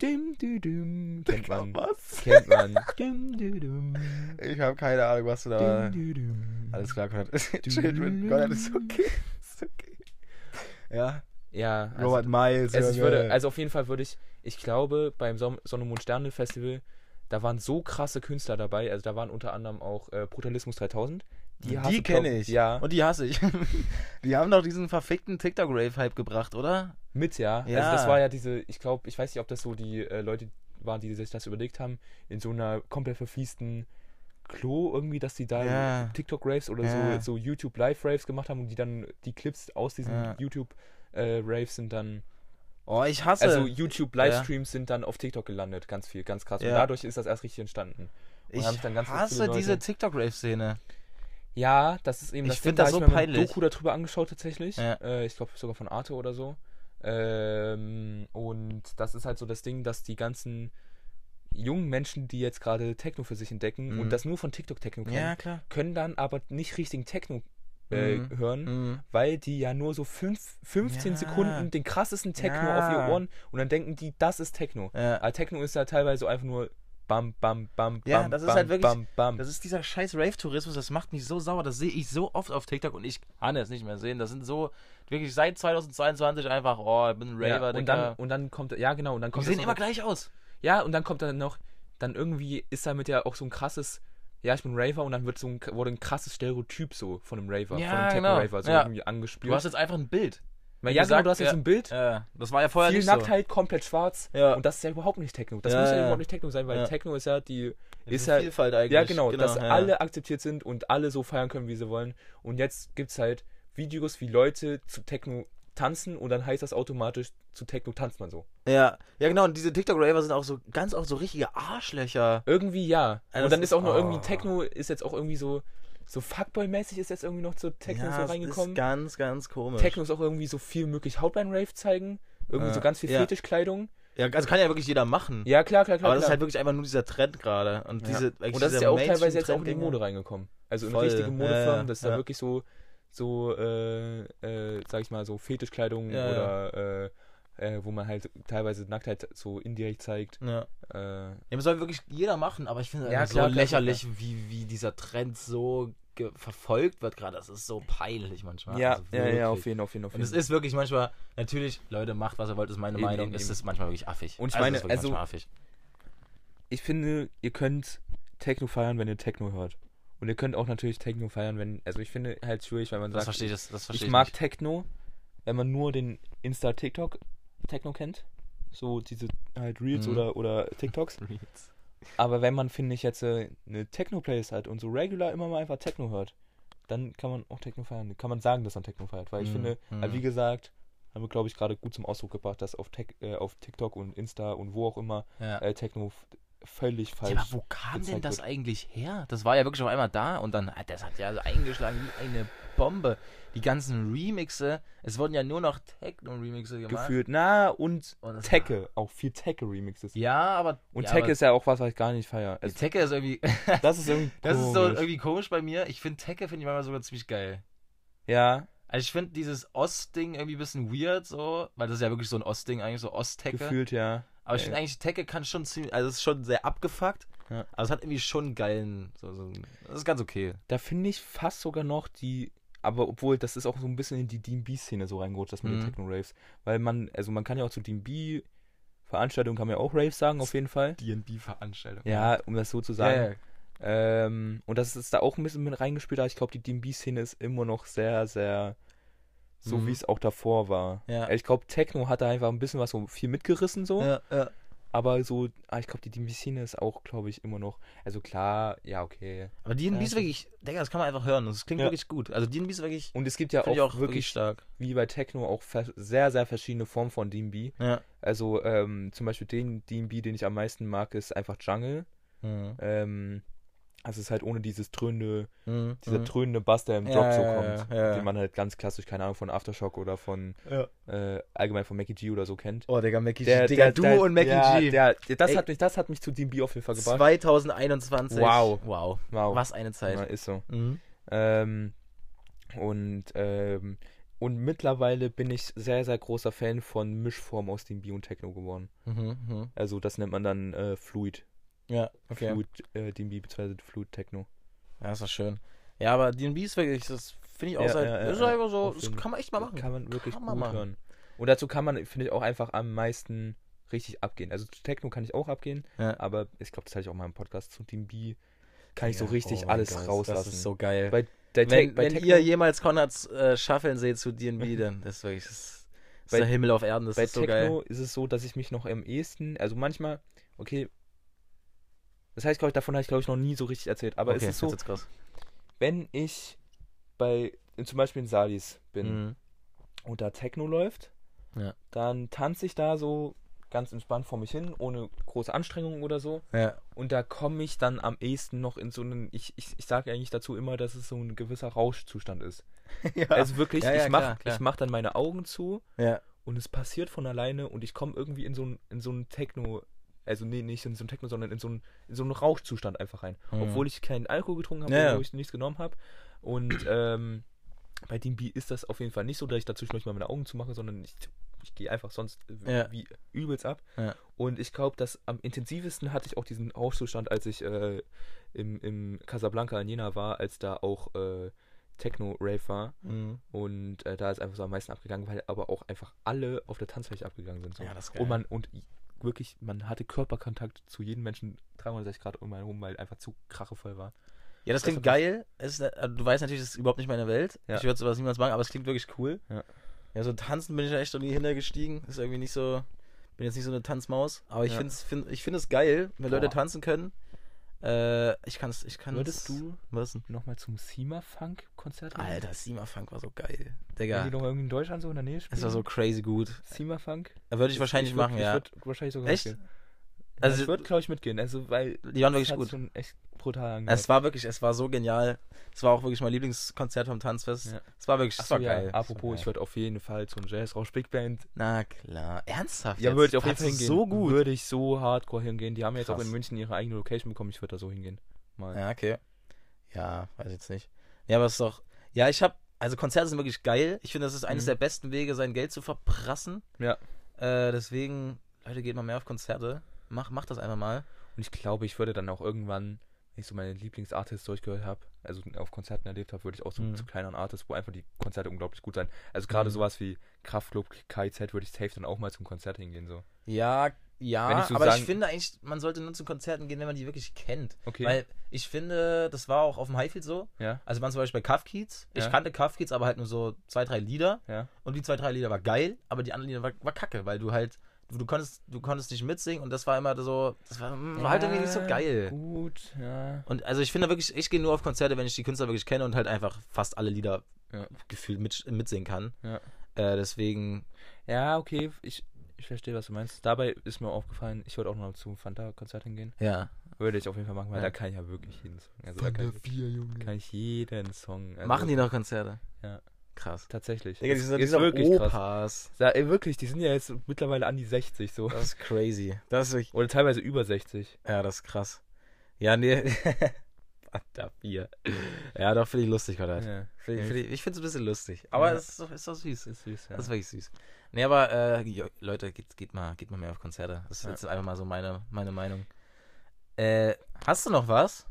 dim, du, dum. Kennt man. Was? Kennt man. dim, du, dum. Ich habe keine Ahnung, was du da. Dim, dum. Alles klar, Conrad. Children. Conrad ist okay. Ist okay. Ja. Ja, also, Robert Miles. also, ich würde, also auf jeden Fall würde ich, ich glaube, beim Son Sonne, Mond, Sterne Festival, da waren so krasse Künstler dabei. Also da waren unter anderem auch äh, Brutalismus 3000. Die, du, kenne ich. Ja, Und die hasse ich. die haben doch diesen verfickten TikTok-Rave-Hype gebracht, oder? mit, ja. Ja. Also das war ja diese, ich glaube, ich weiß nicht, ob das so die äh, Leute waren, die sich das überlegt haben, in so einer komplett verfließten Klo irgendwie, dass die da Ja. TikTok-Raves oder Ja. so, so YouTube-Live-Raves gemacht haben und die dann, die Clips aus diesen Ja. YouTube-Raves sind dann, Oh, ich hasse. also YouTube-Livestreams sind dann auf TikTok gelandet, ganz viel, ganz krass. Und Ja. dadurch ist das erst richtig entstanden. Und ich hasse diese TikTok-Rave-Szene. Ja, das ist eben Ich das find Ding, das da so ich mir peinlich. Doku darüber angeschaut tatsächlich. Ja. Äh, ich glaube sogar von Arte oder so. Ähm, und das ist halt so das Ding, dass die ganzen jungen Menschen, die jetzt gerade Techno für sich entdecken Mhm. und das nur von TikTok Techno kennen, Ja, können dann aber nicht richtigen Techno äh, Mhm. hören, Mhm. weil die ja nur so fünf, 15 Ja. Sekunden den krassesten Techno Ja. auf ihr Ohren und dann denken die, das ist Techno. Ja. Aber Techno ist ja teilweise so einfach nur bam, bam, bam, Ja, bam, das ist bam, halt wirklich- bam, bam. Das ist dieser scheiß Rave-Tourismus, das macht mich so sauer. Das sehe ich so oft auf TikTok und ich kann es nicht mehr sehen. Das sind so wirklich seit 2022 einfach, oh, ich bin ein ja, Raver, und Digga. dann, und dann kommt, ja genau, und dann Die kommt sehen das immer noch- gleich aus. Ja, und dann kommt dann noch, dann irgendwie ist damit ja auch so ein krasses, ja, ich bin Raver und dann wird so ein, wurde ein krasses Stereotyp so von einem Raver, Ja, von einem genau. Techno-Raver so Ja. irgendwie angespielt. Du hast jetzt einfach ein Bild. Ja, wie genau, gesagt, du hast jetzt ja. ein Bild, Äh, das war ja vorher viel nicht Nacktheit, komplett schwarz Ja. und das ist ja überhaupt nicht Techno. Das Ja, muss ja, ja. überhaupt nicht Techno sein, weil Ja. Techno ist ja die, so. ist ja, Vielfalt eigentlich. ja genau, dass ja. alle akzeptiert sind und alle so feiern können, wie sie wollen. Und jetzt gibt's halt Videos, wie Leute zu Techno tanzen und dann heißt das automatisch, zu Techno tanzt man so. Ja, ja genau, und diese TikTok-Raver sind auch so ganz oft so richtige Arschlöcher. Irgendwie ja. Ja, das und dann ist, ist- auch noch oh. irgendwie Techno, ist jetzt auch irgendwie so, so Fuckboy-mäßig ist jetzt irgendwie noch zu Techno ja, so reingekommen. ist ganz, ganz komisch. Techno ist auch irgendwie so viel möglich Hautline-Rave zeigen. Irgendwie Äh, so ganz viel ja. Fetischkleidung. ja, also kann ja wirklich jeder machen. Ja, klar, klar, klar. aber das ist halt wirklich einfach nur dieser Trend gerade. Und, Ja. diese, und das ist ja auch teilweise jetzt auch in die. Mode reingekommen. Also in Voll, richtige ja, Modefirmen, ja, dass da ja. wirklich so, so, äh, äh, sag ich mal, so Fetischkleidung Ja, ja. oder, äh, äh, wo man halt teilweise Nacktheit so indirekt zeigt. Ja. Äh, Ja, das soll wirklich jeder machen, aber ich finde es Ja, einfach klar, so klar, lächerlich, Wie, wie dieser Trend so verfolgt wird gerade. Das ist so peinlich manchmal. ja, Also ja, ja, auf jeden, auf jeden, auf Und jeden es ist wirklich manchmal, natürlich, Leute, macht was ihr wollt, ist meine Eben, Meinung. eben, es ist manchmal wirklich affig. Und ich also, meine, es ist wirklich also- affig. ich finde, ihr könnt Techno feiern, wenn ihr Techno hört. Und ihr könnt auch natürlich Techno feiern, wenn. Also ich finde halt schwierig, wenn man Das sagt. verstehe ich, das, das verstehe ich ich mag nicht. Techno, wenn man nur den Insta-TikTok Techno kennt. So diese halt Reels Mhm. oder, oder TikToks. Aber wenn man, finde ich, jetzt äh, eine Techno-Playlist hat und so regular immer mal einfach Techno hört, dann kann man auch Techno feiern. Kann man sagen, dass man Techno feiert. Weil ich Mhm, finde, halt wie gesagt, haben wir, glaube ich, gerade gut zum Ausdruck gebracht, dass auf, Tech, äh, auf TikTok und Insta und wo auch immer Ja. äh, Techno völlig Ja, falsch. aber wo kam denn das wird. eigentlich her? Das war ja wirklich auf einmal da und dann, das hat ja so eingeschlagen wie eine Bombe. Die ganzen Remixe, es wurden ja nur noch Techno-Remixe gemacht. gefühlt. Na, und Und das Tecke, auch viel Tecke-Remixes. Ja, aber. Und ja, Tecke ist ja auch was, was ich gar nicht feiere. Also, Tecke ist irgendwie. das ist irgendwie das ist so komisch. irgendwie komisch bei mir. Ich finde Tecke finde ich manchmal sogar ziemlich geil. Ja, Also ich finde dieses Ost-Ding irgendwie ein bisschen weird so, weil das ist ja wirklich so ein Ost-Ding eigentlich, so Ost-Tecke. gefühlt ja. Aber ich finde eigentlich, Tecke kann schon ziemlich, also es ist schon sehr abgefuckt, Ja. aber es hat irgendwie schon einen geilen, so, so, das ist ganz okay. Da finde ich fast sogar noch die, aber obwohl, das ist auch so ein bisschen in die DB-Szene so reingerutscht, das mit Mhm. den Techno-Raves. Weil man, also man kann ja auch zu DB-Veranstaltungen kann man ja auch Raves sagen, auf jeden Fall. D&B-Veranstaltung. Ja, um das so zu ja, sagen. ja. Ähm, und das ist da auch ein bisschen mit reingespielt, aber ich glaube, die DB-Szene ist immer noch sehr, sehr so, Mhm. wie es auch davor war. Ja. Ich glaube, Techno hat da einfach ein bisschen was so viel mitgerissen, so. Ja, ja. Aber so, ah, ich glaube, die DB-Szene ist auch, glaube ich, immer noch, also klar, ja, okay. Aber D&B ist wirklich, Digga, das kann man einfach hören, das klingt Ja. wirklich gut. Also D&B ist wirklich, Und es gibt ja auch, auch wirklich stark. wie bei Techno, auch sehr, sehr verschiedene Formen von DB. Ja. Also, ähm, zum Beispiel den DB, den ich am meisten mag, ist einfach Jungle. Mhm. Ähm, es ist halt ohne dieses dröhnende, Mhm. dieser Mhm. dröhnende Bass, der im Ja, Drop so ja, kommt, ja, ja. den man halt ganz klassisch, keine Ahnung, von Aftershock oder von Ja. äh, allgemein von Mackie G oder so kennt. Oh, Digga, Mackie Der- G. Digga, der- du der- und Mackie ja, G. Der, der, das, Ey. hat mich, das hat mich zu DB auf jeden Fall gebracht. 2021. Wow. Wow. Wow. Was eine Zeit. Ja, ist so. Mhm. Ähm, und, ähm, und mittlerweile bin ich sehr, sehr großer Fan von Mischformen aus DB und Techno geworden. Mhm. Mhm. Also das nennt man dann äh, Fluid. Ja, okay. Fluid äh, DB bzw. Fluid Techno. Ja, ist doch schön. Ja, aber D&B ist wirklich, das finde ich auch Ja, seit, ja, ja, ist einfach so, das kann man echt mal machen. Kann man wirklich Kann gut man machen. hören. Und dazu kann man, finde ich, auch einfach am meisten richtig abgehen. Also zu Techno kann ich auch abgehen, aber ich glaube, das hatte ich auch mal im Podcast zu DB. Kann ich so richtig oh alles Gott, rauslassen. Das ist so geil. Bei, der wenn bei wenn Techno, ihr jemals Konrads äh, Schaffeln seht zu D&B, dann das ist wirklich, das das Bei- ist der Himmel auf Erden, das bei ist so Techno geil. ist es so, dass ich mich noch am ehesten, also manchmal, okay, das heißt, glaube ich, davon habe ich, glaube ich, noch nie so richtig erzählt, aber okay, es ist so, wenn ich bei, zum Beispiel in Salis bin Mhm. und da Techno läuft, Ja. dann tanze ich da so ganz entspannt vor mich hin, ohne große Anstrengungen oder so. Ja. Und da komme ich dann am ehesten noch in so einen, ich, ich, ich sage eigentlich dazu immer, dass es so ein gewisser Rauschzustand ist. ja. Also wirklich, ich mache mach dann meine Augen zu und es passiert von alleine und ich komme irgendwie in so ein, in so einen Techno, also nee, nicht in so einen Techno, sondern in so einen, in so einen Rauschzustand einfach rein. Mhm. Obwohl ich keinen Alkohol getrunken habe, Ja, obwohl ich nichts genommen habe. Und ähm, bei DB ist das auf jeden Fall nicht so, dass ich dazwischen mal meine Augen zumache, sondern ich, ich gehe einfach sonst Ja. wie übelst ab. Ja. Und ich glaube, dass am intensivsten hatte ich auch diesen Rauschzustand, als ich äh, im, im Casablanca in Jena war, als da auch äh, Techno-Rave war. Mhm. Und äh, da ist einfach so am meisten abgegangen, weil aber auch einfach alle auf der Tanzfläche abgegangen sind. So. Ja, das ist geil. und man, und wirklich, man hatte Körperkontakt zu jedem Menschen 360 Grad um einen herum, weil einfach zu krachevoll war. Ja, das Das klingt geil. Es ist, äh, du weißt natürlich, das ist überhaupt nicht meine Welt. Ja. Ich würde sowas niemals machen, aber es klingt wirklich cool. Ja. Ja, so tanzen bin ich echt noch nie hintergestiegen. Ist irgendwie nicht so. Bin jetzt nicht so eine Tanzmaus. Aber ich Ja. find's find, ich find es geil, wenn Leute Boah. tanzen können. Äh, ich kann's, ich kann's. Würdest du nochmal zum Sima-Funk-Konzert? Alter, Sima Funk war so geil. Wenn Digga, die noch irgendwie in Deutschland so in der Nähe spielen? es war so crazy gut. Sima-Funk? Da würde ich wahrscheinlich würd- machen, ich ja. würd wahrscheinlich sogar Echt? mitgehen. Also- ich würde, glaube ich, mitgehen. Also, weil Die waren wirklich gut. schon echt brutal angehört. Es war wirklich, es war so genial. Es war auch wirklich mein Lieblingskonzert vom Tanzfest. Ja. Es war wirklich, es Achso, war ja, geil. apropos, ich es war geil. würde auf jeden Fall zum Jazzrausch Big Band. Na klar. Ernsthaft? Ja, würde ich auf jeden Fall hingehen. So gut. Würde ich so hardcore hingehen. Die haben jetzt auch Krass. in München ihre eigene Location bekommen. Ich würde da so hingehen. Mal. Ja, okay. Ja, weiß jetzt nicht. Ja, aber es ist doch. Ja, ich habe. Also Konzerte sind wirklich geil. Ich finde, das ist eines Mhm. der besten Wege, sein Geld zu verprassen. Ja. Äh, deswegen, Leute, geht mal mehr auf Konzerte. Mach, mach das einfach mal. Und ich glaube, ich würde dann auch irgendwann, wenn ich so meine Lieblingsartists durchgehört habe, also auf Konzerten erlebt habe, würde ich auch so Mhm. zu kleineren Artists, wo einfach die Konzerte unglaublich gut sein. Also gerade Mhm. sowas wie Kraftklub, KIZ würde ich safe dann auch mal zum Konzert hingehen. So. Ja, Ja, ich so aber ich sagen- finde eigentlich, man sollte nur zu Konzerten gehen, wenn man die wirklich kennt. Okay. Weil ich finde, das war auch auf dem Highfield so. ja, Also waren zum Beispiel bei Kids. Ich Ja. kannte Kids, aber halt nur so zwei, drei Lieder. ja. Und die zwei, drei Lieder war geil, aber die anderen Lieder war, war kacke, weil du halt, du, du konntest, du konntest nicht mitsingen und das war immer so, das war, mm, war halt irgendwie nicht so geil. Gut, ja. Und also ich finde wirklich, ich gehe nur auf Konzerte, wenn ich die Künstler wirklich kenne und halt einfach fast alle Lieder Ja. gefühlt mit, mitsingen kann. Ja. Äh, deswegen, Ja, okay, ich, ich verstehe, was du meinst. Dabei ist mir aufgefallen, ich wollte auch noch zu Fanta-Konzert hingehen. ja. Würde ich auf jeden Fall machen, weil Ja. da kann ich ja wirklich jeden Song. Also da kann ich, vier, Junge. kann ich jeden Song. Also Machen die noch Konzerte? Ja. Krass. Tatsächlich. Digga, die Es sind, die ist sind wirklich krass. Opas. Da, ey, wirklich, die sind ja jetzt mittlerweile an die 60 so. Das ist crazy. Das ist wirklich, Oder teilweise über 60. ja, das ist krass. Ja, nee. 4. Ja, doch, finde ich lustig, oder? Ja. Find, ich- find ich ich finde es ein bisschen lustig. Aber Ja. es ist doch, ist doch süß. Ist süß, ja. Das ist wirklich süß. Nee, aber äh, Leute, geht, geht, mal, geht mal mehr auf Konzerte. Das ist Ja. jetzt einfach mal so meine, meine Meinung. Äh, hast du noch was?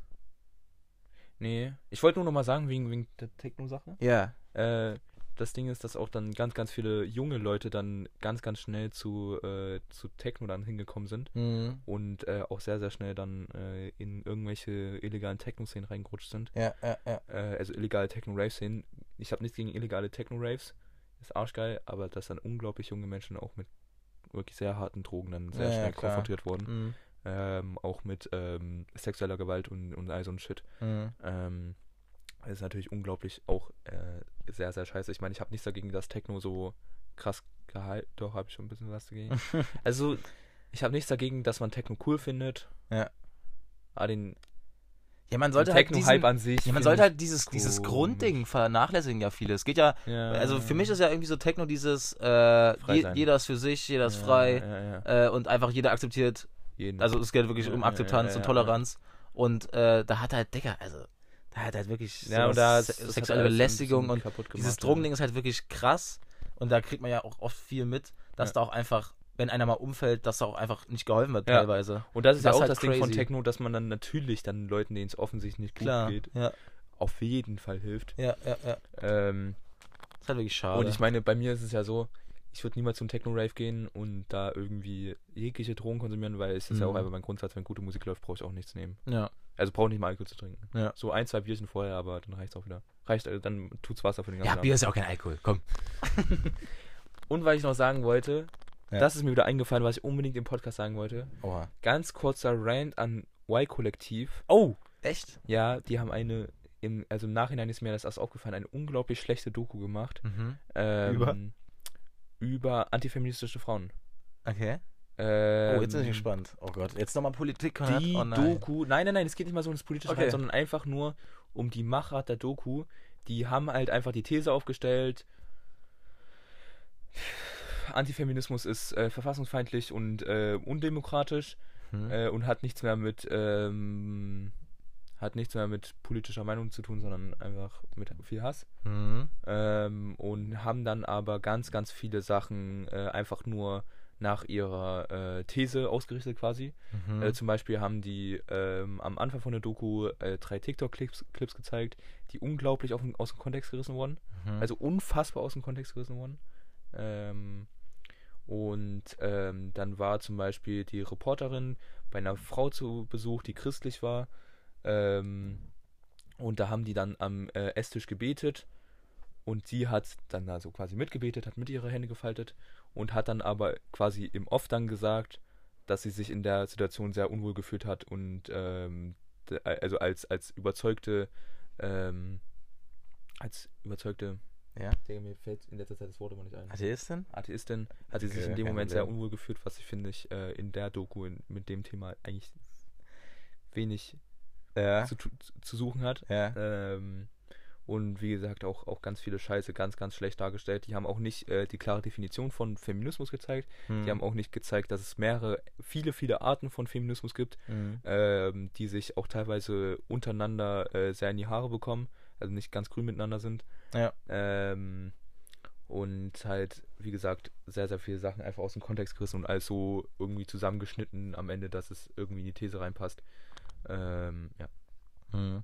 Nee. Ich wollte nur noch mal sagen, wegen, wegen der Techno-Sache. Ja. Äh, das Ding ist, dass auch dann ganz, ganz viele junge Leute dann ganz, ganz schnell zu, äh, zu Techno dann hingekommen sind. Mhm. und äh, auch sehr, sehr schnell dann äh, in irgendwelche illegalen Techno-Szenen reingerutscht sind. Ja, ja, ja. Äh, also illegale Techno-Rave-Szenen. Ich habe nichts gegen illegale Techno-Raves. Ist arschgeil, aber dass dann unglaublich junge Menschen auch mit wirklich sehr harten Drogen dann sehr Ja, ja, schnell klar. konfrontiert wurden. Mhm. Ähm, auch mit ähm, sexueller Gewalt und, und all so ein Shit. Mhm. Ähm, ist natürlich unglaublich auch äh, sehr, sehr scheiße. Ich meine, ich habe nichts dagegen, dass Techno so krass gehalten. Doch, habe ich schon ein bisschen was dagegen. Also, ich habe nichts dagegen, dass man Techno cool findet. Ja. Aber den Ja, man sollte halt Techno-Hype diesen, an sich. ja, man sollte halt dieses, dieses. Grundding vernachlässigen ja viele. Es geht ja, Ja, also für mich ist ja irgendwie so Techno dieses, äh, je, jeder ist für sich, jeder ist ja, frei Ja, äh, und einfach jeder akzeptiert jeden. Also es geht wirklich um Akzeptanz und Toleranz. Und äh, da hat halt, Digga, also, da hat halt wirklich ja, das sexuelle hat Belästigung und kaputt dieses gemacht, Drogending ist halt wirklich krass. Und da kriegt man ja auch oft viel mit, dass Ja. da auch einfach, wenn einer mal umfällt, dass da auch einfach nicht geholfen wird Ja. teilweise. Ja. Und das ist Das ja auch halt das Ding von crazy. Techno, dass man dann natürlich dann Leuten, denen es offensichtlich nicht gut Klar. geht, Ja, auf jeden Fall hilft. ja, ja, ja. Ähm, Das ist halt wirklich schade. und ich meine, bei mir ist es ja so, ich würde niemals zum Techno-Rave gehen und da irgendwie jegliche Drogen konsumieren, weil es ist ja auch Mhm. einfach mein Grundsatz, wenn gute Musik läuft, brauche ich auch nichts nehmen. ja. Also brauche nicht mal Alkohol zu trinken. Ja. So ein, zwei Bierchen vorher, aber dann reicht auch wieder. Reicht, äh, dann tut's Wasser für den ganzen ja, Abend. Bier ist ja auch kein Alkohol. Komm. Und weil ich noch sagen wollte, Ja. das ist mir wieder eingefallen, was ich unbedingt im Podcast sagen wollte. Oha. Ganz kurzer Rant an Y-Kollektiv. Oh, echt? Ja, die haben eine, im, also im Nachhinein ist mir das erst aufgefallen, eine unglaublich schlechte Doku gemacht. Mhm. Ähm, Über? Über antifeministische Frauen. Okay. Ähm, Oh, jetzt bin ich gespannt. Oh Gott, jetzt nochmal Politik. Die oh nein. Doku, nein, nein, nein, es geht nicht mal so ums politische Okay. rein, sondern einfach nur um die Machart der Doku. Die haben halt einfach die These aufgestellt, Antifeminismus ist äh, verfassungsfeindlich und äh, undemokratisch Hm. äh, und hat nichts mehr mit ähm, hat nichts mehr mit politischer Meinung zu tun, sondern einfach mit viel Hass. Mhm. Ähm, und haben dann aber ganz, ganz viele Sachen äh, einfach nur nach ihrer äh, These ausgerichtet quasi. Mhm. Äh, zum Beispiel haben die ähm, am Anfang von der Doku äh, drei TikTok-Clips Clips gezeigt, die unglaublich auf, aus dem Kontext gerissen wurden. Mhm. Also unfassbar aus dem Kontext gerissen wurden. Ähm, und ähm, dann war zum Beispiel die Reporterin bei einer Frau zu Besuch, die christlich war. Ähm, und da haben die dann am äh, Esstisch gebetet. Und sie hat dann also quasi mitgebetet, hat mit ihre Hände gefaltet und hat dann aber quasi im Off dann gesagt, dass sie sich in der Situation sehr unwohl gefühlt hat und ähm, also als, als überzeugte ähm, als überzeugte Ja. Digga, mir fällt in letzter Zeit das Wort immer nicht ein. Atheistin? Atheistin hat sie sich in dem Moment sehr unwohl gefühlt, was ich finde ich äh, in der Doku in, mit dem Thema eigentlich wenig Ja. zu, zu suchen hat. Ja. Ähm, und wie gesagt, auch, auch ganz viele Scheiße ganz, ganz schlecht dargestellt. Die haben auch nicht äh, die klare Definition von Feminismus gezeigt. Mhm. Die haben auch nicht gezeigt, dass es mehrere, viele, viele Arten von Feminismus gibt, Mhm. ähm, die sich auch teilweise untereinander äh, sehr in die Haare bekommen, also nicht ganz grün miteinander sind. Ja. Ähm, und halt, wie gesagt, sehr, sehr viele Sachen einfach aus dem Kontext gerissen und alles so irgendwie zusammengeschnitten am Ende, dass es irgendwie in die These reinpasst. Ähm, ja. Mhm.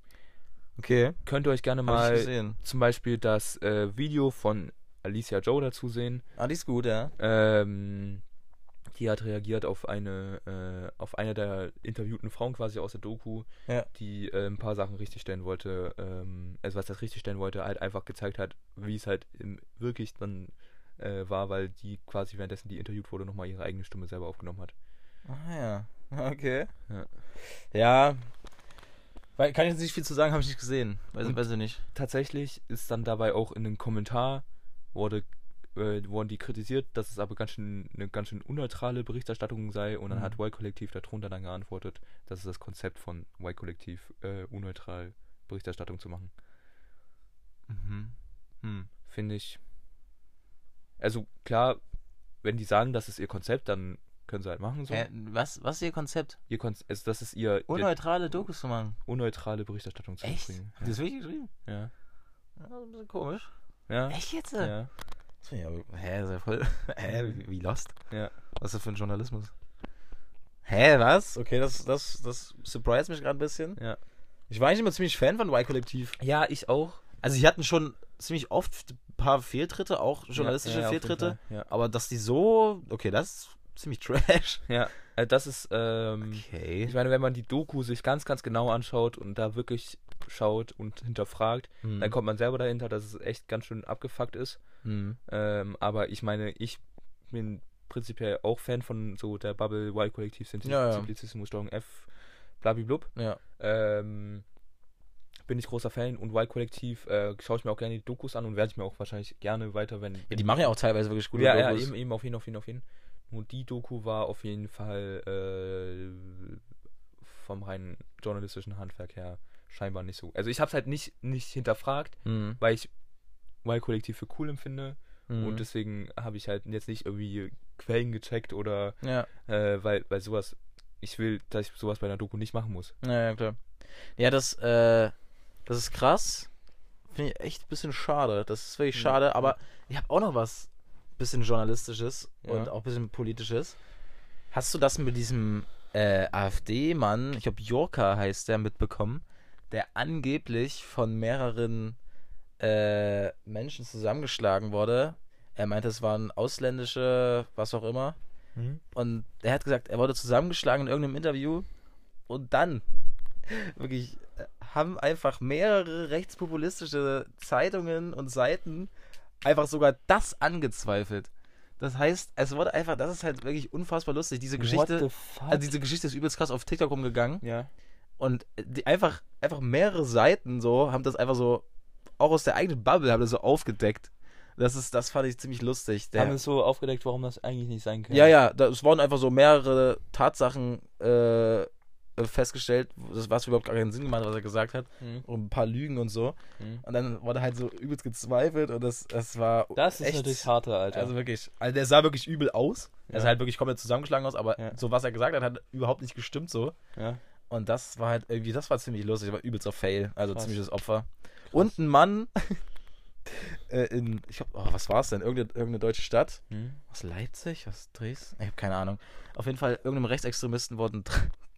Okay. Könnt ihr euch gerne mal zum Beispiel das äh, Video von Alicia Joe dazu sehen. Ah, die ist gut, ja. Ähm, die hat reagiert auf eine, äh, auf eine der interviewten Frauen quasi aus der Doku, Ja. die äh, ein paar Sachen richtig stellen wollte, ähm, also was das richtig stellen wollte, halt einfach gezeigt hat, wie es halt im, wirklich dann äh, war, weil die quasi währenddessen die interviewt wurde, nochmal ihre eigene Stimme selber aufgenommen hat. Ah ja, okay. Ja. Ja. Weil, kann ich jetzt nicht viel zu sagen, habe ich nicht gesehen. Weiß, weiß ich nicht. Tatsächlich ist dann dabei auch in einem Kommentar wurde, äh, wurden die kritisiert, dass es aber ganz schön, eine ganz schön unneutrale Berichterstattung sei und dann Mhm. hat Y-Kollektiv darunter dann geantwortet, das ist das Konzept von Y-Kollektiv, äh, unneutral Berichterstattung zu machen. Mhm. Hm. Finde ich. Also klar, wenn die sagen, das ist ihr Konzept, dann können sie halt machen so. Äh, was, was ist ihr Konzept? Ihr Konz also das ist ihr Unneutrale Dokus zu machen. unneutrale Berichterstattung zu Echt? bringen. Die das wirklich geschrieben? Ja. Ja, das ist ein bisschen komisch. Ja. Echt jetzt? Ja. Das finde ich aber, hä, ist ja voll, hä, wie, wie lost? Ja. Was ist das für ein Journalismus? Hä, was? Okay, das, das, das surprised mich gerade ein bisschen. Ja. Ich war eigentlich immer ziemlich Fan von Y-Kollektiv. Ja, ich auch. Also, sie hatten schon ziemlich oft ein paar Fehltritte, auch journalistische ja, ja, Fehltritte. Ja. Aber dass die so, okay, das ist ziemlich trash. Ja, äh, das ist, ähm, Okay. ich meine, wenn man die Doku sich ganz, ganz genau anschaut und da wirklich schaut und hinterfragt, Hm. dann kommt man selber dahinter, dass es echt ganz schön abgefuckt ist. Hm. Ähm, aber ich meine, ich bin prinzipiell auch Fan von so der Bubble Y-Kollektiv, Ja, ja. Simplizismus, Steuerung F, blablablub. Ja. Ähm, bin ich großer Fan und Y-Kollektiv äh, schaue ich mir auch gerne die Dokus an und werde ich mir auch wahrscheinlich gerne weiter, wenn. ja. Die machen ja auch teilweise wirklich gute ja, ja, Dokus. eben, eben, auf jeden, auf jeden, auf jeden. Und die Doku war auf jeden Fall äh, vom rein journalistischen Handwerk her scheinbar nicht so. Also ich habe es halt nicht, nicht hinterfragt, Hm. weil ich Y-Kollektiv für cool empfinde Hm. und deswegen habe ich halt jetzt nicht irgendwie Quellen gecheckt oder ja. äh, weil, weil sowas, ich will, dass ich sowas bei einer Doku nicht machen muss. Ja, ja, klar. Ja, das, äh, das ist krass. Finde ich echt ein bisschen schade. Das ist wirklich Ja. schade, aber ich habe auch noch was bisschen journalistisches Ja. und auch ein bisschen politisches. Hast du das mit diesem äh, AfD-Mann, ich glaube Jorka heißt der, mitbekommen, der angeblich von mehreren äh, Menschen zusammengeschlagen wurde? Er meinte, es waren ausländische, was auch immer. Und er hat gesagt, er wurde zusammengeschlagen in irgendeinem Interview. Und dann, wirklich, äh, haben einfach mehrere rechtspopulistische Zeitungen und Seiten einfach sogar das angezweifelt. Das heißt, es wurde einfach, das ist halt wirklich unfassbar lustig. Diese Geschichte, also diese Geschichte ist übelst krass auf TikTok rumgegangen. ja. Und die einfach, einfach mehrere Seiten so haben das einfach so, auch aus der eigenen Bubble, haben das so aufgedeckt. Das ist, das fand ich ziemlich lustig. Der, Haben es so aufgedeckt, warum das eigentlich nicht sein kann. ja, ja, da, es wurden einfach so mehrere Tatsachen äh, festgestellt, das was überhaupt gar keinen Sinn gemacht, was er gesagt hat. Mhm. Und ein paar Lügen und so. Mhm. Und dann wurde halt so übelst gezweifelt und das, das war. Das ist echt, natürlich harter, Alter. Also wirklich, also der sah wirklich übel aus. Er Ja. sah halt wirklich komplett zusammengeschlagen aus, aber Ja. so was er gesagt hat, hat überhaupt nicht gestimmt so. ja. Und das war halt irgendwie, das war ziemlich lustig, war übelster Fail, also Krass. ziemliches Opfer. Und ein Mann äh, in, ich hab, oh, was war es denn? Irgendeine, irgendeine deutsche Stadt? Mhm. Was Leipzig? Was Dresden? Ich habe keine Ahnung. Auf jeden Fall, irgendeinem Rechtsextremisten wurden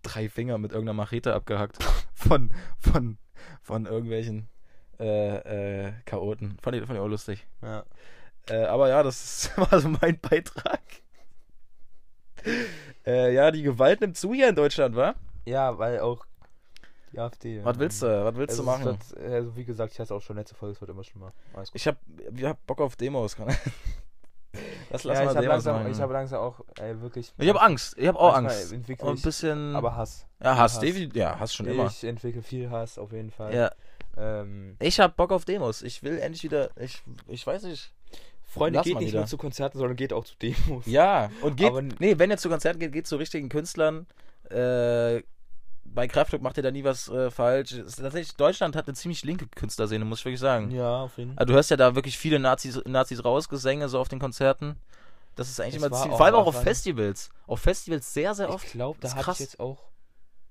drei Finger mit irgendeiner Machete abgehackt. Von, von, von irgendwelchen äh, äh, Chaoten. Fand ich, fand ich auch lustig. Ja. Äh, aber ja, das war so mein Beitrag. äh, ja, die Gewalt nimmt zu hier in Deutschland, wa? ja, weil auch die AfD. Was willst du? Was willst also du machen? Wird, also wie gesagt, ich hatte auch schon letzte Folge, es wird immer schlimmer. Ich hab, ich hab Bock auf Demos. Kann- Lass, lass ja, mal ich habe langsam, ich habe langsam auch ey, wirklich. Ich habe Angst. Ich habe auch Angst. entwickle Und ein ich- bisschen. Aber Hass. ja, Hass. Hass. Ja, Hass schon immer. Ich entwickle viel Hass auf jeden Fall. Ja. Ähm, Ich hab Bock auf Demos. Ich will endlich wieder. Ich, ich weiß nicht. Freunde, Lass geht nicht wieder. nur zu Konzerten, sondern geht auch zu Demos. Ja, und geht. Aber- nee, wenn ihr zu Konzerten geht, geht zu richtigen Künstlern. Äh, bei Kraftwerk macht ihr da nie was äh, falsch. Tatsächlich, Deutschland hat eine ziemlich linke Künstlerszene, muss ich wirklich sagen. Ja, auf jeden Fall. Also du hörst ja da wirklich viele Nazis, Nazis rausgesänge so auf den Konzerten. Das ist eigentlich Es immer ziemlich, vor allem auch auf Festivals. Auf Festivals sehr, sehr oft. Ich glaube, da Das habe ich jetzt auch,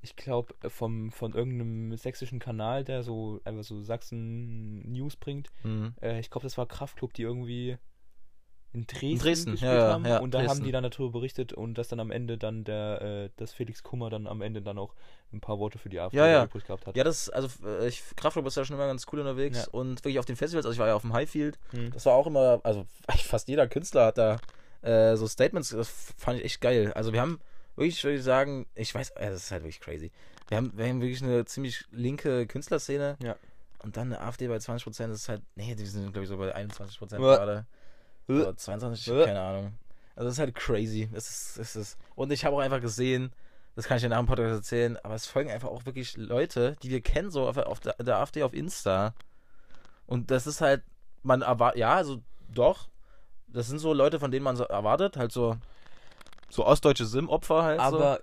ich glaube, vom von irgendeinem sächsischen Kanal, der so einfach so Sachsen News bringt. Mhm. Äh, ich glaube, das war Kraftklub, die irgendwie in Dresden, Dresden, gespielt ja, ja, haben. ja, und da haben Dresden. die dann darüber berichtet und dass dann am Ende dann der, äh, dass Felix Kummer dann am Ende dann auch ein paar Worte für die AfD Ja, ja. übrig gehabt hat. Ja, das, also äh, ich, Kraftwerk ist ja schon immer ganz cool unterwegs Ja. und wirklich auf den Festivals, also ich war ja auf dem Highfield, Hm. das war auch immer, also eigentlich fast jeder Künstler hat da äh, so Statements, das fand ich echt geil. Also wir haben wirklich, würde ich sagen, ich weiß, ja, das ist halt wirklich crazy. Wir haben, wir haben wirklich eine ziemlich linke Künstlerszene. Ja. Und dann eine AfD bei 20 Prozent, das ist halt, nee, die sind, glaube ich, so bei 21 Prozent gerade. Äh. Oder 22, Äh. keine Ahnung. Also das ist halt crazy. Das ist, das ist, und ich habe auch einfach gesehen, das kann ich dir nach dem Podcast erzählen, aber es folgen einfach auch wirklich Leute, die wir kennen, so auf, auf der, der AfD auf Insta. Und das ist halt, man erwartet, ja, also doch, das sind so Leute, von denen man so erwartet, halt so, so ostdeutsche Sim-Opfer halt. so. Aber,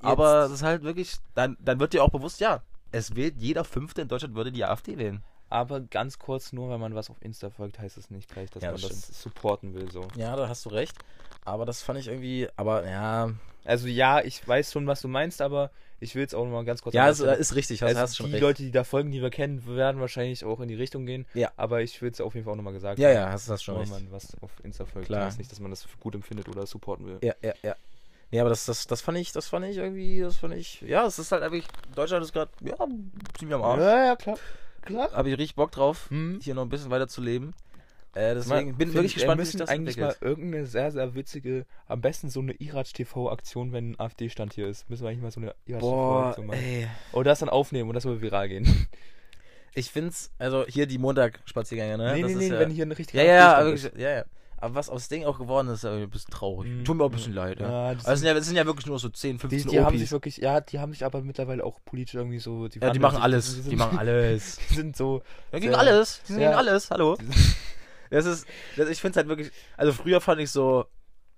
aber das ist halt wirklich, dann, dann wird dir auch bewusst, ja, es wählt jeder Fünfte in Deutschland würde die AfD wählen. Aber ganz kurz, nur weil man was auf Insta folgt, heißt es nicht gleich, dass Ja, man das das supporten will. So. Ja, da hast du recht. Aber das fand ich irgendwie, aber ja. Also ja, ich weiß schon, was du meinst, aber ich will es auch noch mal ganz kurz Ja, es erläutern. ist richtig, hast, also hast schon die recht. Leute, die da folgen, die wir kennen, werden wahrscheinlich auch in die Richtung gehen. Ja. Aber ich will es auf jeden Fall auch nochmal gesagt ja, haben. ja, hast, hast schon Wenn recht. man was auf Insta folgt, Klar. heißt nicht, dass man das für gut empfindet oder supporten will. Ja, ja, ja. Nee, aber das, das, das fand ich, das fand ich irgendwie, das fand ich, ja, es ist halt einfach, Deutschland ist gerade, ja, ziemlich am Arsch. Ja, ja, klar. Klar. Habe ich richtig Bock drauf, Hm. hier noch ein bisschen weiter zu leben. Äh, deswegen Man- bin find wirklich ich, gespannt, wir wie sich müssen das eigentlich entwickelt. mal irgendeine sehr, sehr witzige, am besten so eine Iratsch-TV-Aktion, wenn ein AfD-Stand hier ist. Müssen wir eigentlich mal so eine Iratsch-TV-Aktion machen. ey. Oder das dann aufnehmen und das soll viral gehen. Ich find's, also hier die Montag-Spaziergänge, ne? nee, das nee, nee, ja, wenn hier ein richtiger Ja, ja, wirklich, ja, ja. Aber was aus Ding auch geworden ist, ist ein bisschen traurig. Mhm. Tut mir auch ein bisschen leid, ja. Ja, Also das es sind ja, es sind ja wirklich nur so 10, die, 15 die haben Opis. sich wirklich, ja, die haben sich aber mittlerweile auch politisch irgendwie so. ja, die machen alles. sind- Die machen alles. Die sind so. Ja, gegen Sehr- alles. Die sind ja. gegen alles. Hallo. Das ist, das, ich finde es halt wirklich, also früher fand ich so,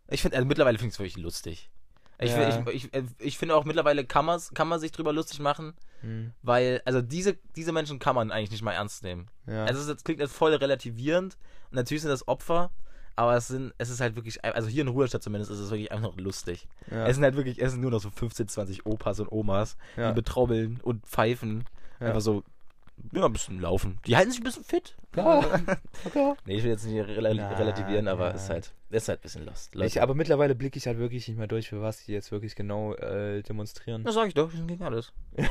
ich finde, also mittlerweile finde ich es wirklich lustig. Ich, Ja. ich, ich, ich finde auch mittlerweile kann, kann man sich drüber lustig machen, Hm, weil, also diese, diese Menschen kann man eigentlich nicht mal ernst nehmen. ja. Also jetzt- klingt jetzt voll relativierend und natürlich sind das Opfer, aber es sind, es ist halt wirklich, also hier in Ruhestadt zumindest ist es wirklich einfach noch lustig. ja. Es sind halt wirklich, es sind nur noch so 15, 20 Opas und Omas, ja. die betrobbeln und pfeifen. Ja. Einfach so, ja, ein bisschen laufen. Die halten sich ein bisschen fit. Ja. Okay. Nee, ich will jetzt nicht rela Na, relativieren, aber ja. ist halt, ist halt ein bisschen lost. Leute. Ich, aber mittlerweile blicke ich halt wirklich nicht mehr durch, für was die jetzt wirklich genau äh, demonstrieren. das sag ich doch, die sind gegen alles.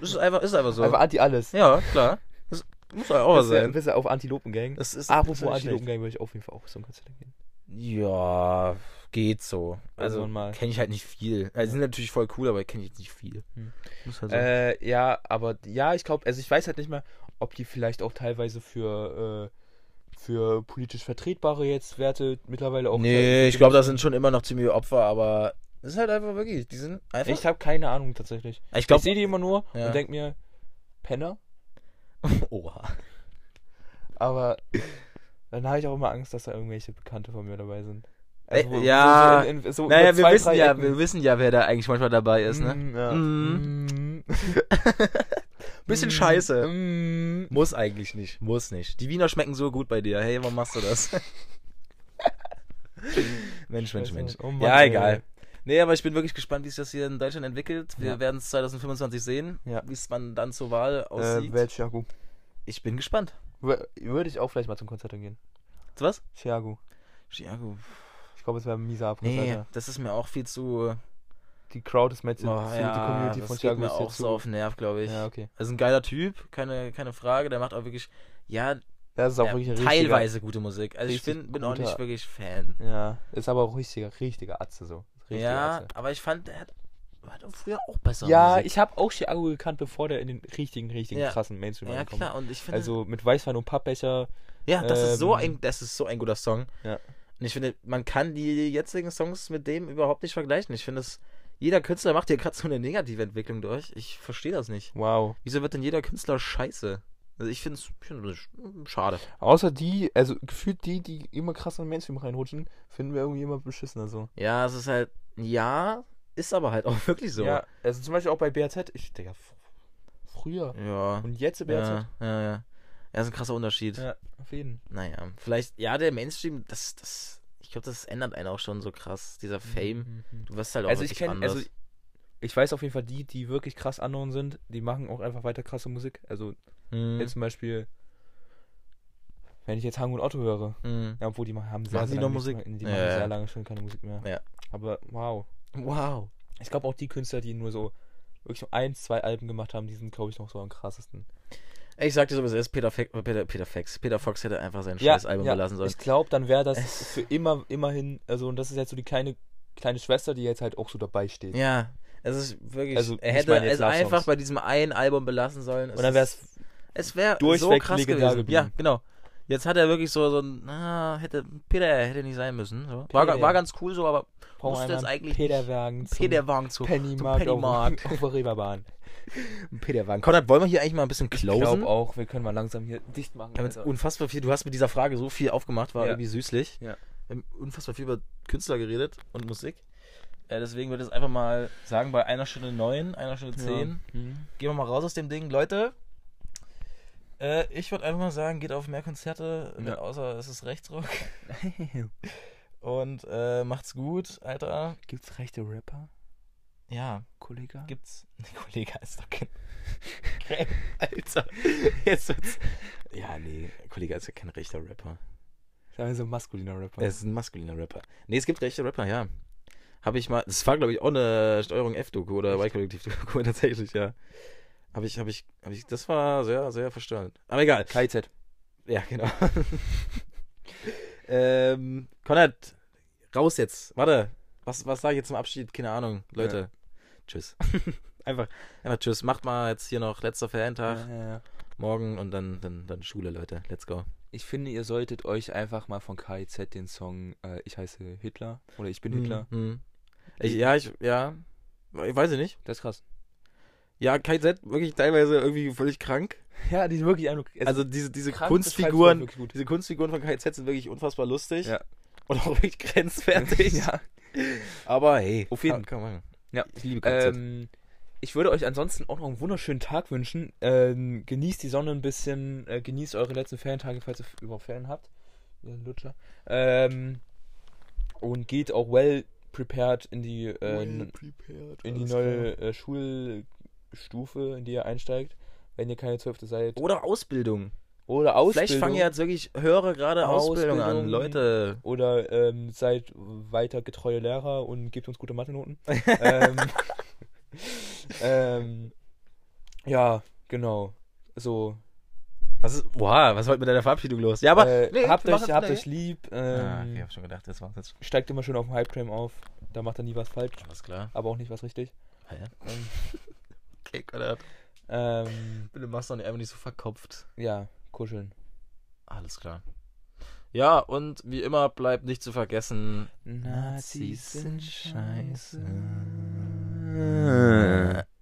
Das ist einfach, ist einfach so. Einfach anti alles. ja, klar. Das muss halt auch sein. bist du auf Antilopengang? Das ist Apropos Antilopengang würde ich auf jeden Fall auch so ein Konzert gehen. Ja, geht so. Also, mal. kenne ich halt nicht viel. Also, sind natürlich voll cool, aber kenne ich jetzt nicht viel. Hm. Muss halt so. Äh, ja, aber ja, ich glaube, also ich weiß halt nicht mehr, ob die vielleicht auch teilweise für, äh, für politisch vertretbare jetzt Werte mittlerweile auch. nee, ich glaube, da sind schon immer noch ziemliche Opfer, aber es ist halt einfach wirklich, die sind einfach. Ich habe keine Ahnung tatsächlich. ich Ich sehe die immer nur Ja. und denke mir, Penner. Oha. Aber dann habe ich auch immer Angst, dass da irgendwelche Bekannte von mir dabei sind. Äh, wo- ja. so in, in, so Naja, wir zwei, wissen ja, Ecken. wir wissen ja, wer da eigentlich manchmal dabei ist, ne? Mm, ja. Mm. Mm. Bisschen Mm. scheiße. Mm. Muss eigentlich nicht, muss nicht. Die Wiener schmecken so gut bei dir. Hey, warum machst du das? Mensch, Mensch. Mensch. Oh Mann, ja, egal. Nee, aber ich bin wirklich gespannt, wie sich das hier in Deutschland entwickelt. Wir Ja. werden es 2025 sehen, Ja. wie es man dann zur Wahl aussieht. Äh, Thiago? ich bin gespannt. Wür- Würde ich auch vielleicht mal zum Konzert gehen. Was? Thiago. Chiago. Ich glaube, es wäre ein mieser Abriss, Nee, Alter. das ist mir auch viel zu. Die Crowd ist mir jetzt, Oh, die ja, Community das von geht Thiago mir ist auch jetzt so auf den Nerv, glaube ich. Ja, okay. Also ein geiler Typ, keine, keine Frage. Der macht auch wirklich, ja, Das ist auch ja wirklich teilweise gute Musik. Also ich bin, bin auch nicht wirklich Fan. Ja, ist aber auch richtiger, richtiger Atze so. Richtiger Ja, Atze. aber ich fand, der hat, hat auch früher auch besser Ja, Musik. ich habe auch Thiago gekannt, bevor der in den richtigen, richtigen Ja. krassen Mainstream Ja, angekommen klar, und ich finde, Also mit Weißwein und Pappbecher. ja, das ist so ähm, ein, das ist so ein guter Song. Ja. Und ich finde, man kann die jetzigen Songs mit dem überhaupt nicht vergleichen. Ich finde, es- jeder Künstler macht hier gerade so eine negative Entwicklung durch. Ich verstehe das nicht. Wow. Wieso wird denn jeder Künstler scheiße? Also ich finde es schade. Außer die, also gefühlt die, die immer krass in den Mainstream reinrutschen, finden wir irgendwie immer beschissener so. Ja, es ist halt, ja, ist aber halt auch wirklich so. Ja, also zum Beispiel auch bei BRZ, ich, f- früher. Ja. Und jetzt BRZ. Ja, ja, ja. Ja, ist ein krasser Unterschied. Ja, auf jeden. Naja, vielleicht, ja, der Mainstream, das, das, ich glaube, das ändert einen auch schon so krass, dieser Fame. Mhm. Du wirst halt auch Also ich kenne, anders. also ich weiß auf jeden Fall die, die wirklich krass anderen sind, die machen auch einfach weiter krasse Musik. Also Mhm. jetzt zum Beispiel, wenn ich jetzt Hang und Otto höre, Mhm. ja, obwohl die haben sehr, Machen sehr lange Musik? nichts mehr- Die Ja, machen ja. sehr lange schon keine Musik mehr. Ja. Aber wow. Wow. Ich glaube auch die Künstler, die nur so wirklich nur eins, zwei Alben gemacht haben, die sind, glaube ich, noch so am krassesten. Ich sag dir so, es ist, Peter, Fe Peter, Peter Fex. Peter Fox hätte einfach sein Ja, scheiß Album ja. belassen sollen. Ich glaube, dann wäre das für immer, immerhin, also und das ist jetzt so die kleine, kleine Schwester, die jetzt halt auch so dabei steht. Ja, es ist wirklich. Also, er hätte es einfach bei diesem einen Album belassen sollen. Und dann wäre es Es wäre so krass gewesen. geblieben. Ja, genau. Jetzt hat er wirklich so, so ein, na, hätte, Peter hätte nicht sein müssen. So. War, war ganz cool so, aber musste jetzt eigentlich Peterwagen zum Peterwagen zu Pennymarkt, Pennymarkt. Auf, auf der Reeperbahn. Peterwagen. Konrad, wollen wir hier eigentlich mal ein bisschen Ich closen? glaube auch, wir können mal langsam hier dicht machen. Alter. unfassbar viel, du hast mit dieser Frage so viel aufgemacht, war Ja. irgendwie süßlich. Ja. Wir haben unfassbar viel über Künstler geredet und Musik. Äh, deswegen würde ich jetzt einfach mal sagen, bei einer Stunde neun, einer Stunde zehn, Ja. Mhm. gehen wir mal raus aus dem Ding. Leute, äh, ich würde einfach mal sagen, geht auf mehr Konzerte, Ja. außer es ist Rechtsrock. Und äh, macht's gut, Alter. Gibt's rechte Rapper, Ja, Kollege? gibt's. Kollege ist doch kein. Alter. Jetzt wird's. Ja, nee, Kollege ist ja kein rechter Rapper. Wir so ein maskuliner Rapper. Er ist ein maskuliner Rapper. Nee, es gibt rechte Rapper, ja. Habe ich mal. Das war, glaube ich, auch eine Steuerung F-Doku oder Y-Kollektiv-Doku, tatsächlich, ja. Habe ich, habe ich, habe ich. Das war sehr, sehr verstörend. Aber egal. KZ. Ja, genau. ähm, Konrad, raus jetzt. Warte. Was, was sage ich jetzt zum Abschied? Keine Ahnung. Leute. Tschüss. einfach, einfach tschüss. Macht mal jetzt hier noch letzter Ferientag. Ja, ja, ja. Morgen und dann, dann, dann Schule, Leute. Let's go. Ich finde, ihr solltet euch einfach mal von KIZ den Song äh, Ich heiße Hitler oder Ich bin Hitler. Hm. Ich, ja, ich, ja. Ich weiß ich nicht. Das ist krass. Ja, KZ wirklich teilweise irgendwie völlig krank. Ja, die sind wirklich einfach. Also diese, diese krank Kunstfiguren, wirklich gut. diese Kunstfiguren von KZ sind wirklich unfassbar lustig. Ja. Und auch wirklich grenzwertig. ja. Aber hey, Auf jeden- man. Ja. Ich liebe KZ. Ähm, ich würde euch ansonsten auch noch einen wunderschönen Tag wünschen. Ähm, genießt die Sonne ein bisschen, äh, genießt eure letzten Ferientage, falls ihr überhaupt Ferien habt. Ihr Lutscher. Ähm, und geht auch well prepared in die, äh, n- in die neue äh, Schulstufe, in die ihr einsteigt, wenn ihr keine Zwölfte seid. Oder Ausbildung. Oder Ausbildung. Vielleicht fangen ja jetzt wirklich Hörer gerade Ausbildung, an. Ausbildung. Leute. Oder ähm, seid weiter getreue Lehrer und gebt uns gute Mathe-Noten. ähm, ähm, ja, genau. So. Was ist. Oha, was ist heute mit deiner Verabschiedung los? Ja, aber. äh, nee, habt, euch, habt euch lieb. Ähm, Ah, okay, hab schon gedacht, das war's jetzt. Steigt immer schön auf dem Hype-Train auf. Da macht er nie was falsch. Alles klar. Aber auch nicht was richtig. Hä? Ähm, Kick, oder? Ähm, Bitte machst doch nicht einfach nicht so verkopft. Ja, kuscheln. Alles klar. Ja, und wie immer bleibt nicht zu vergessen: Nazis sind scheiße. Äh.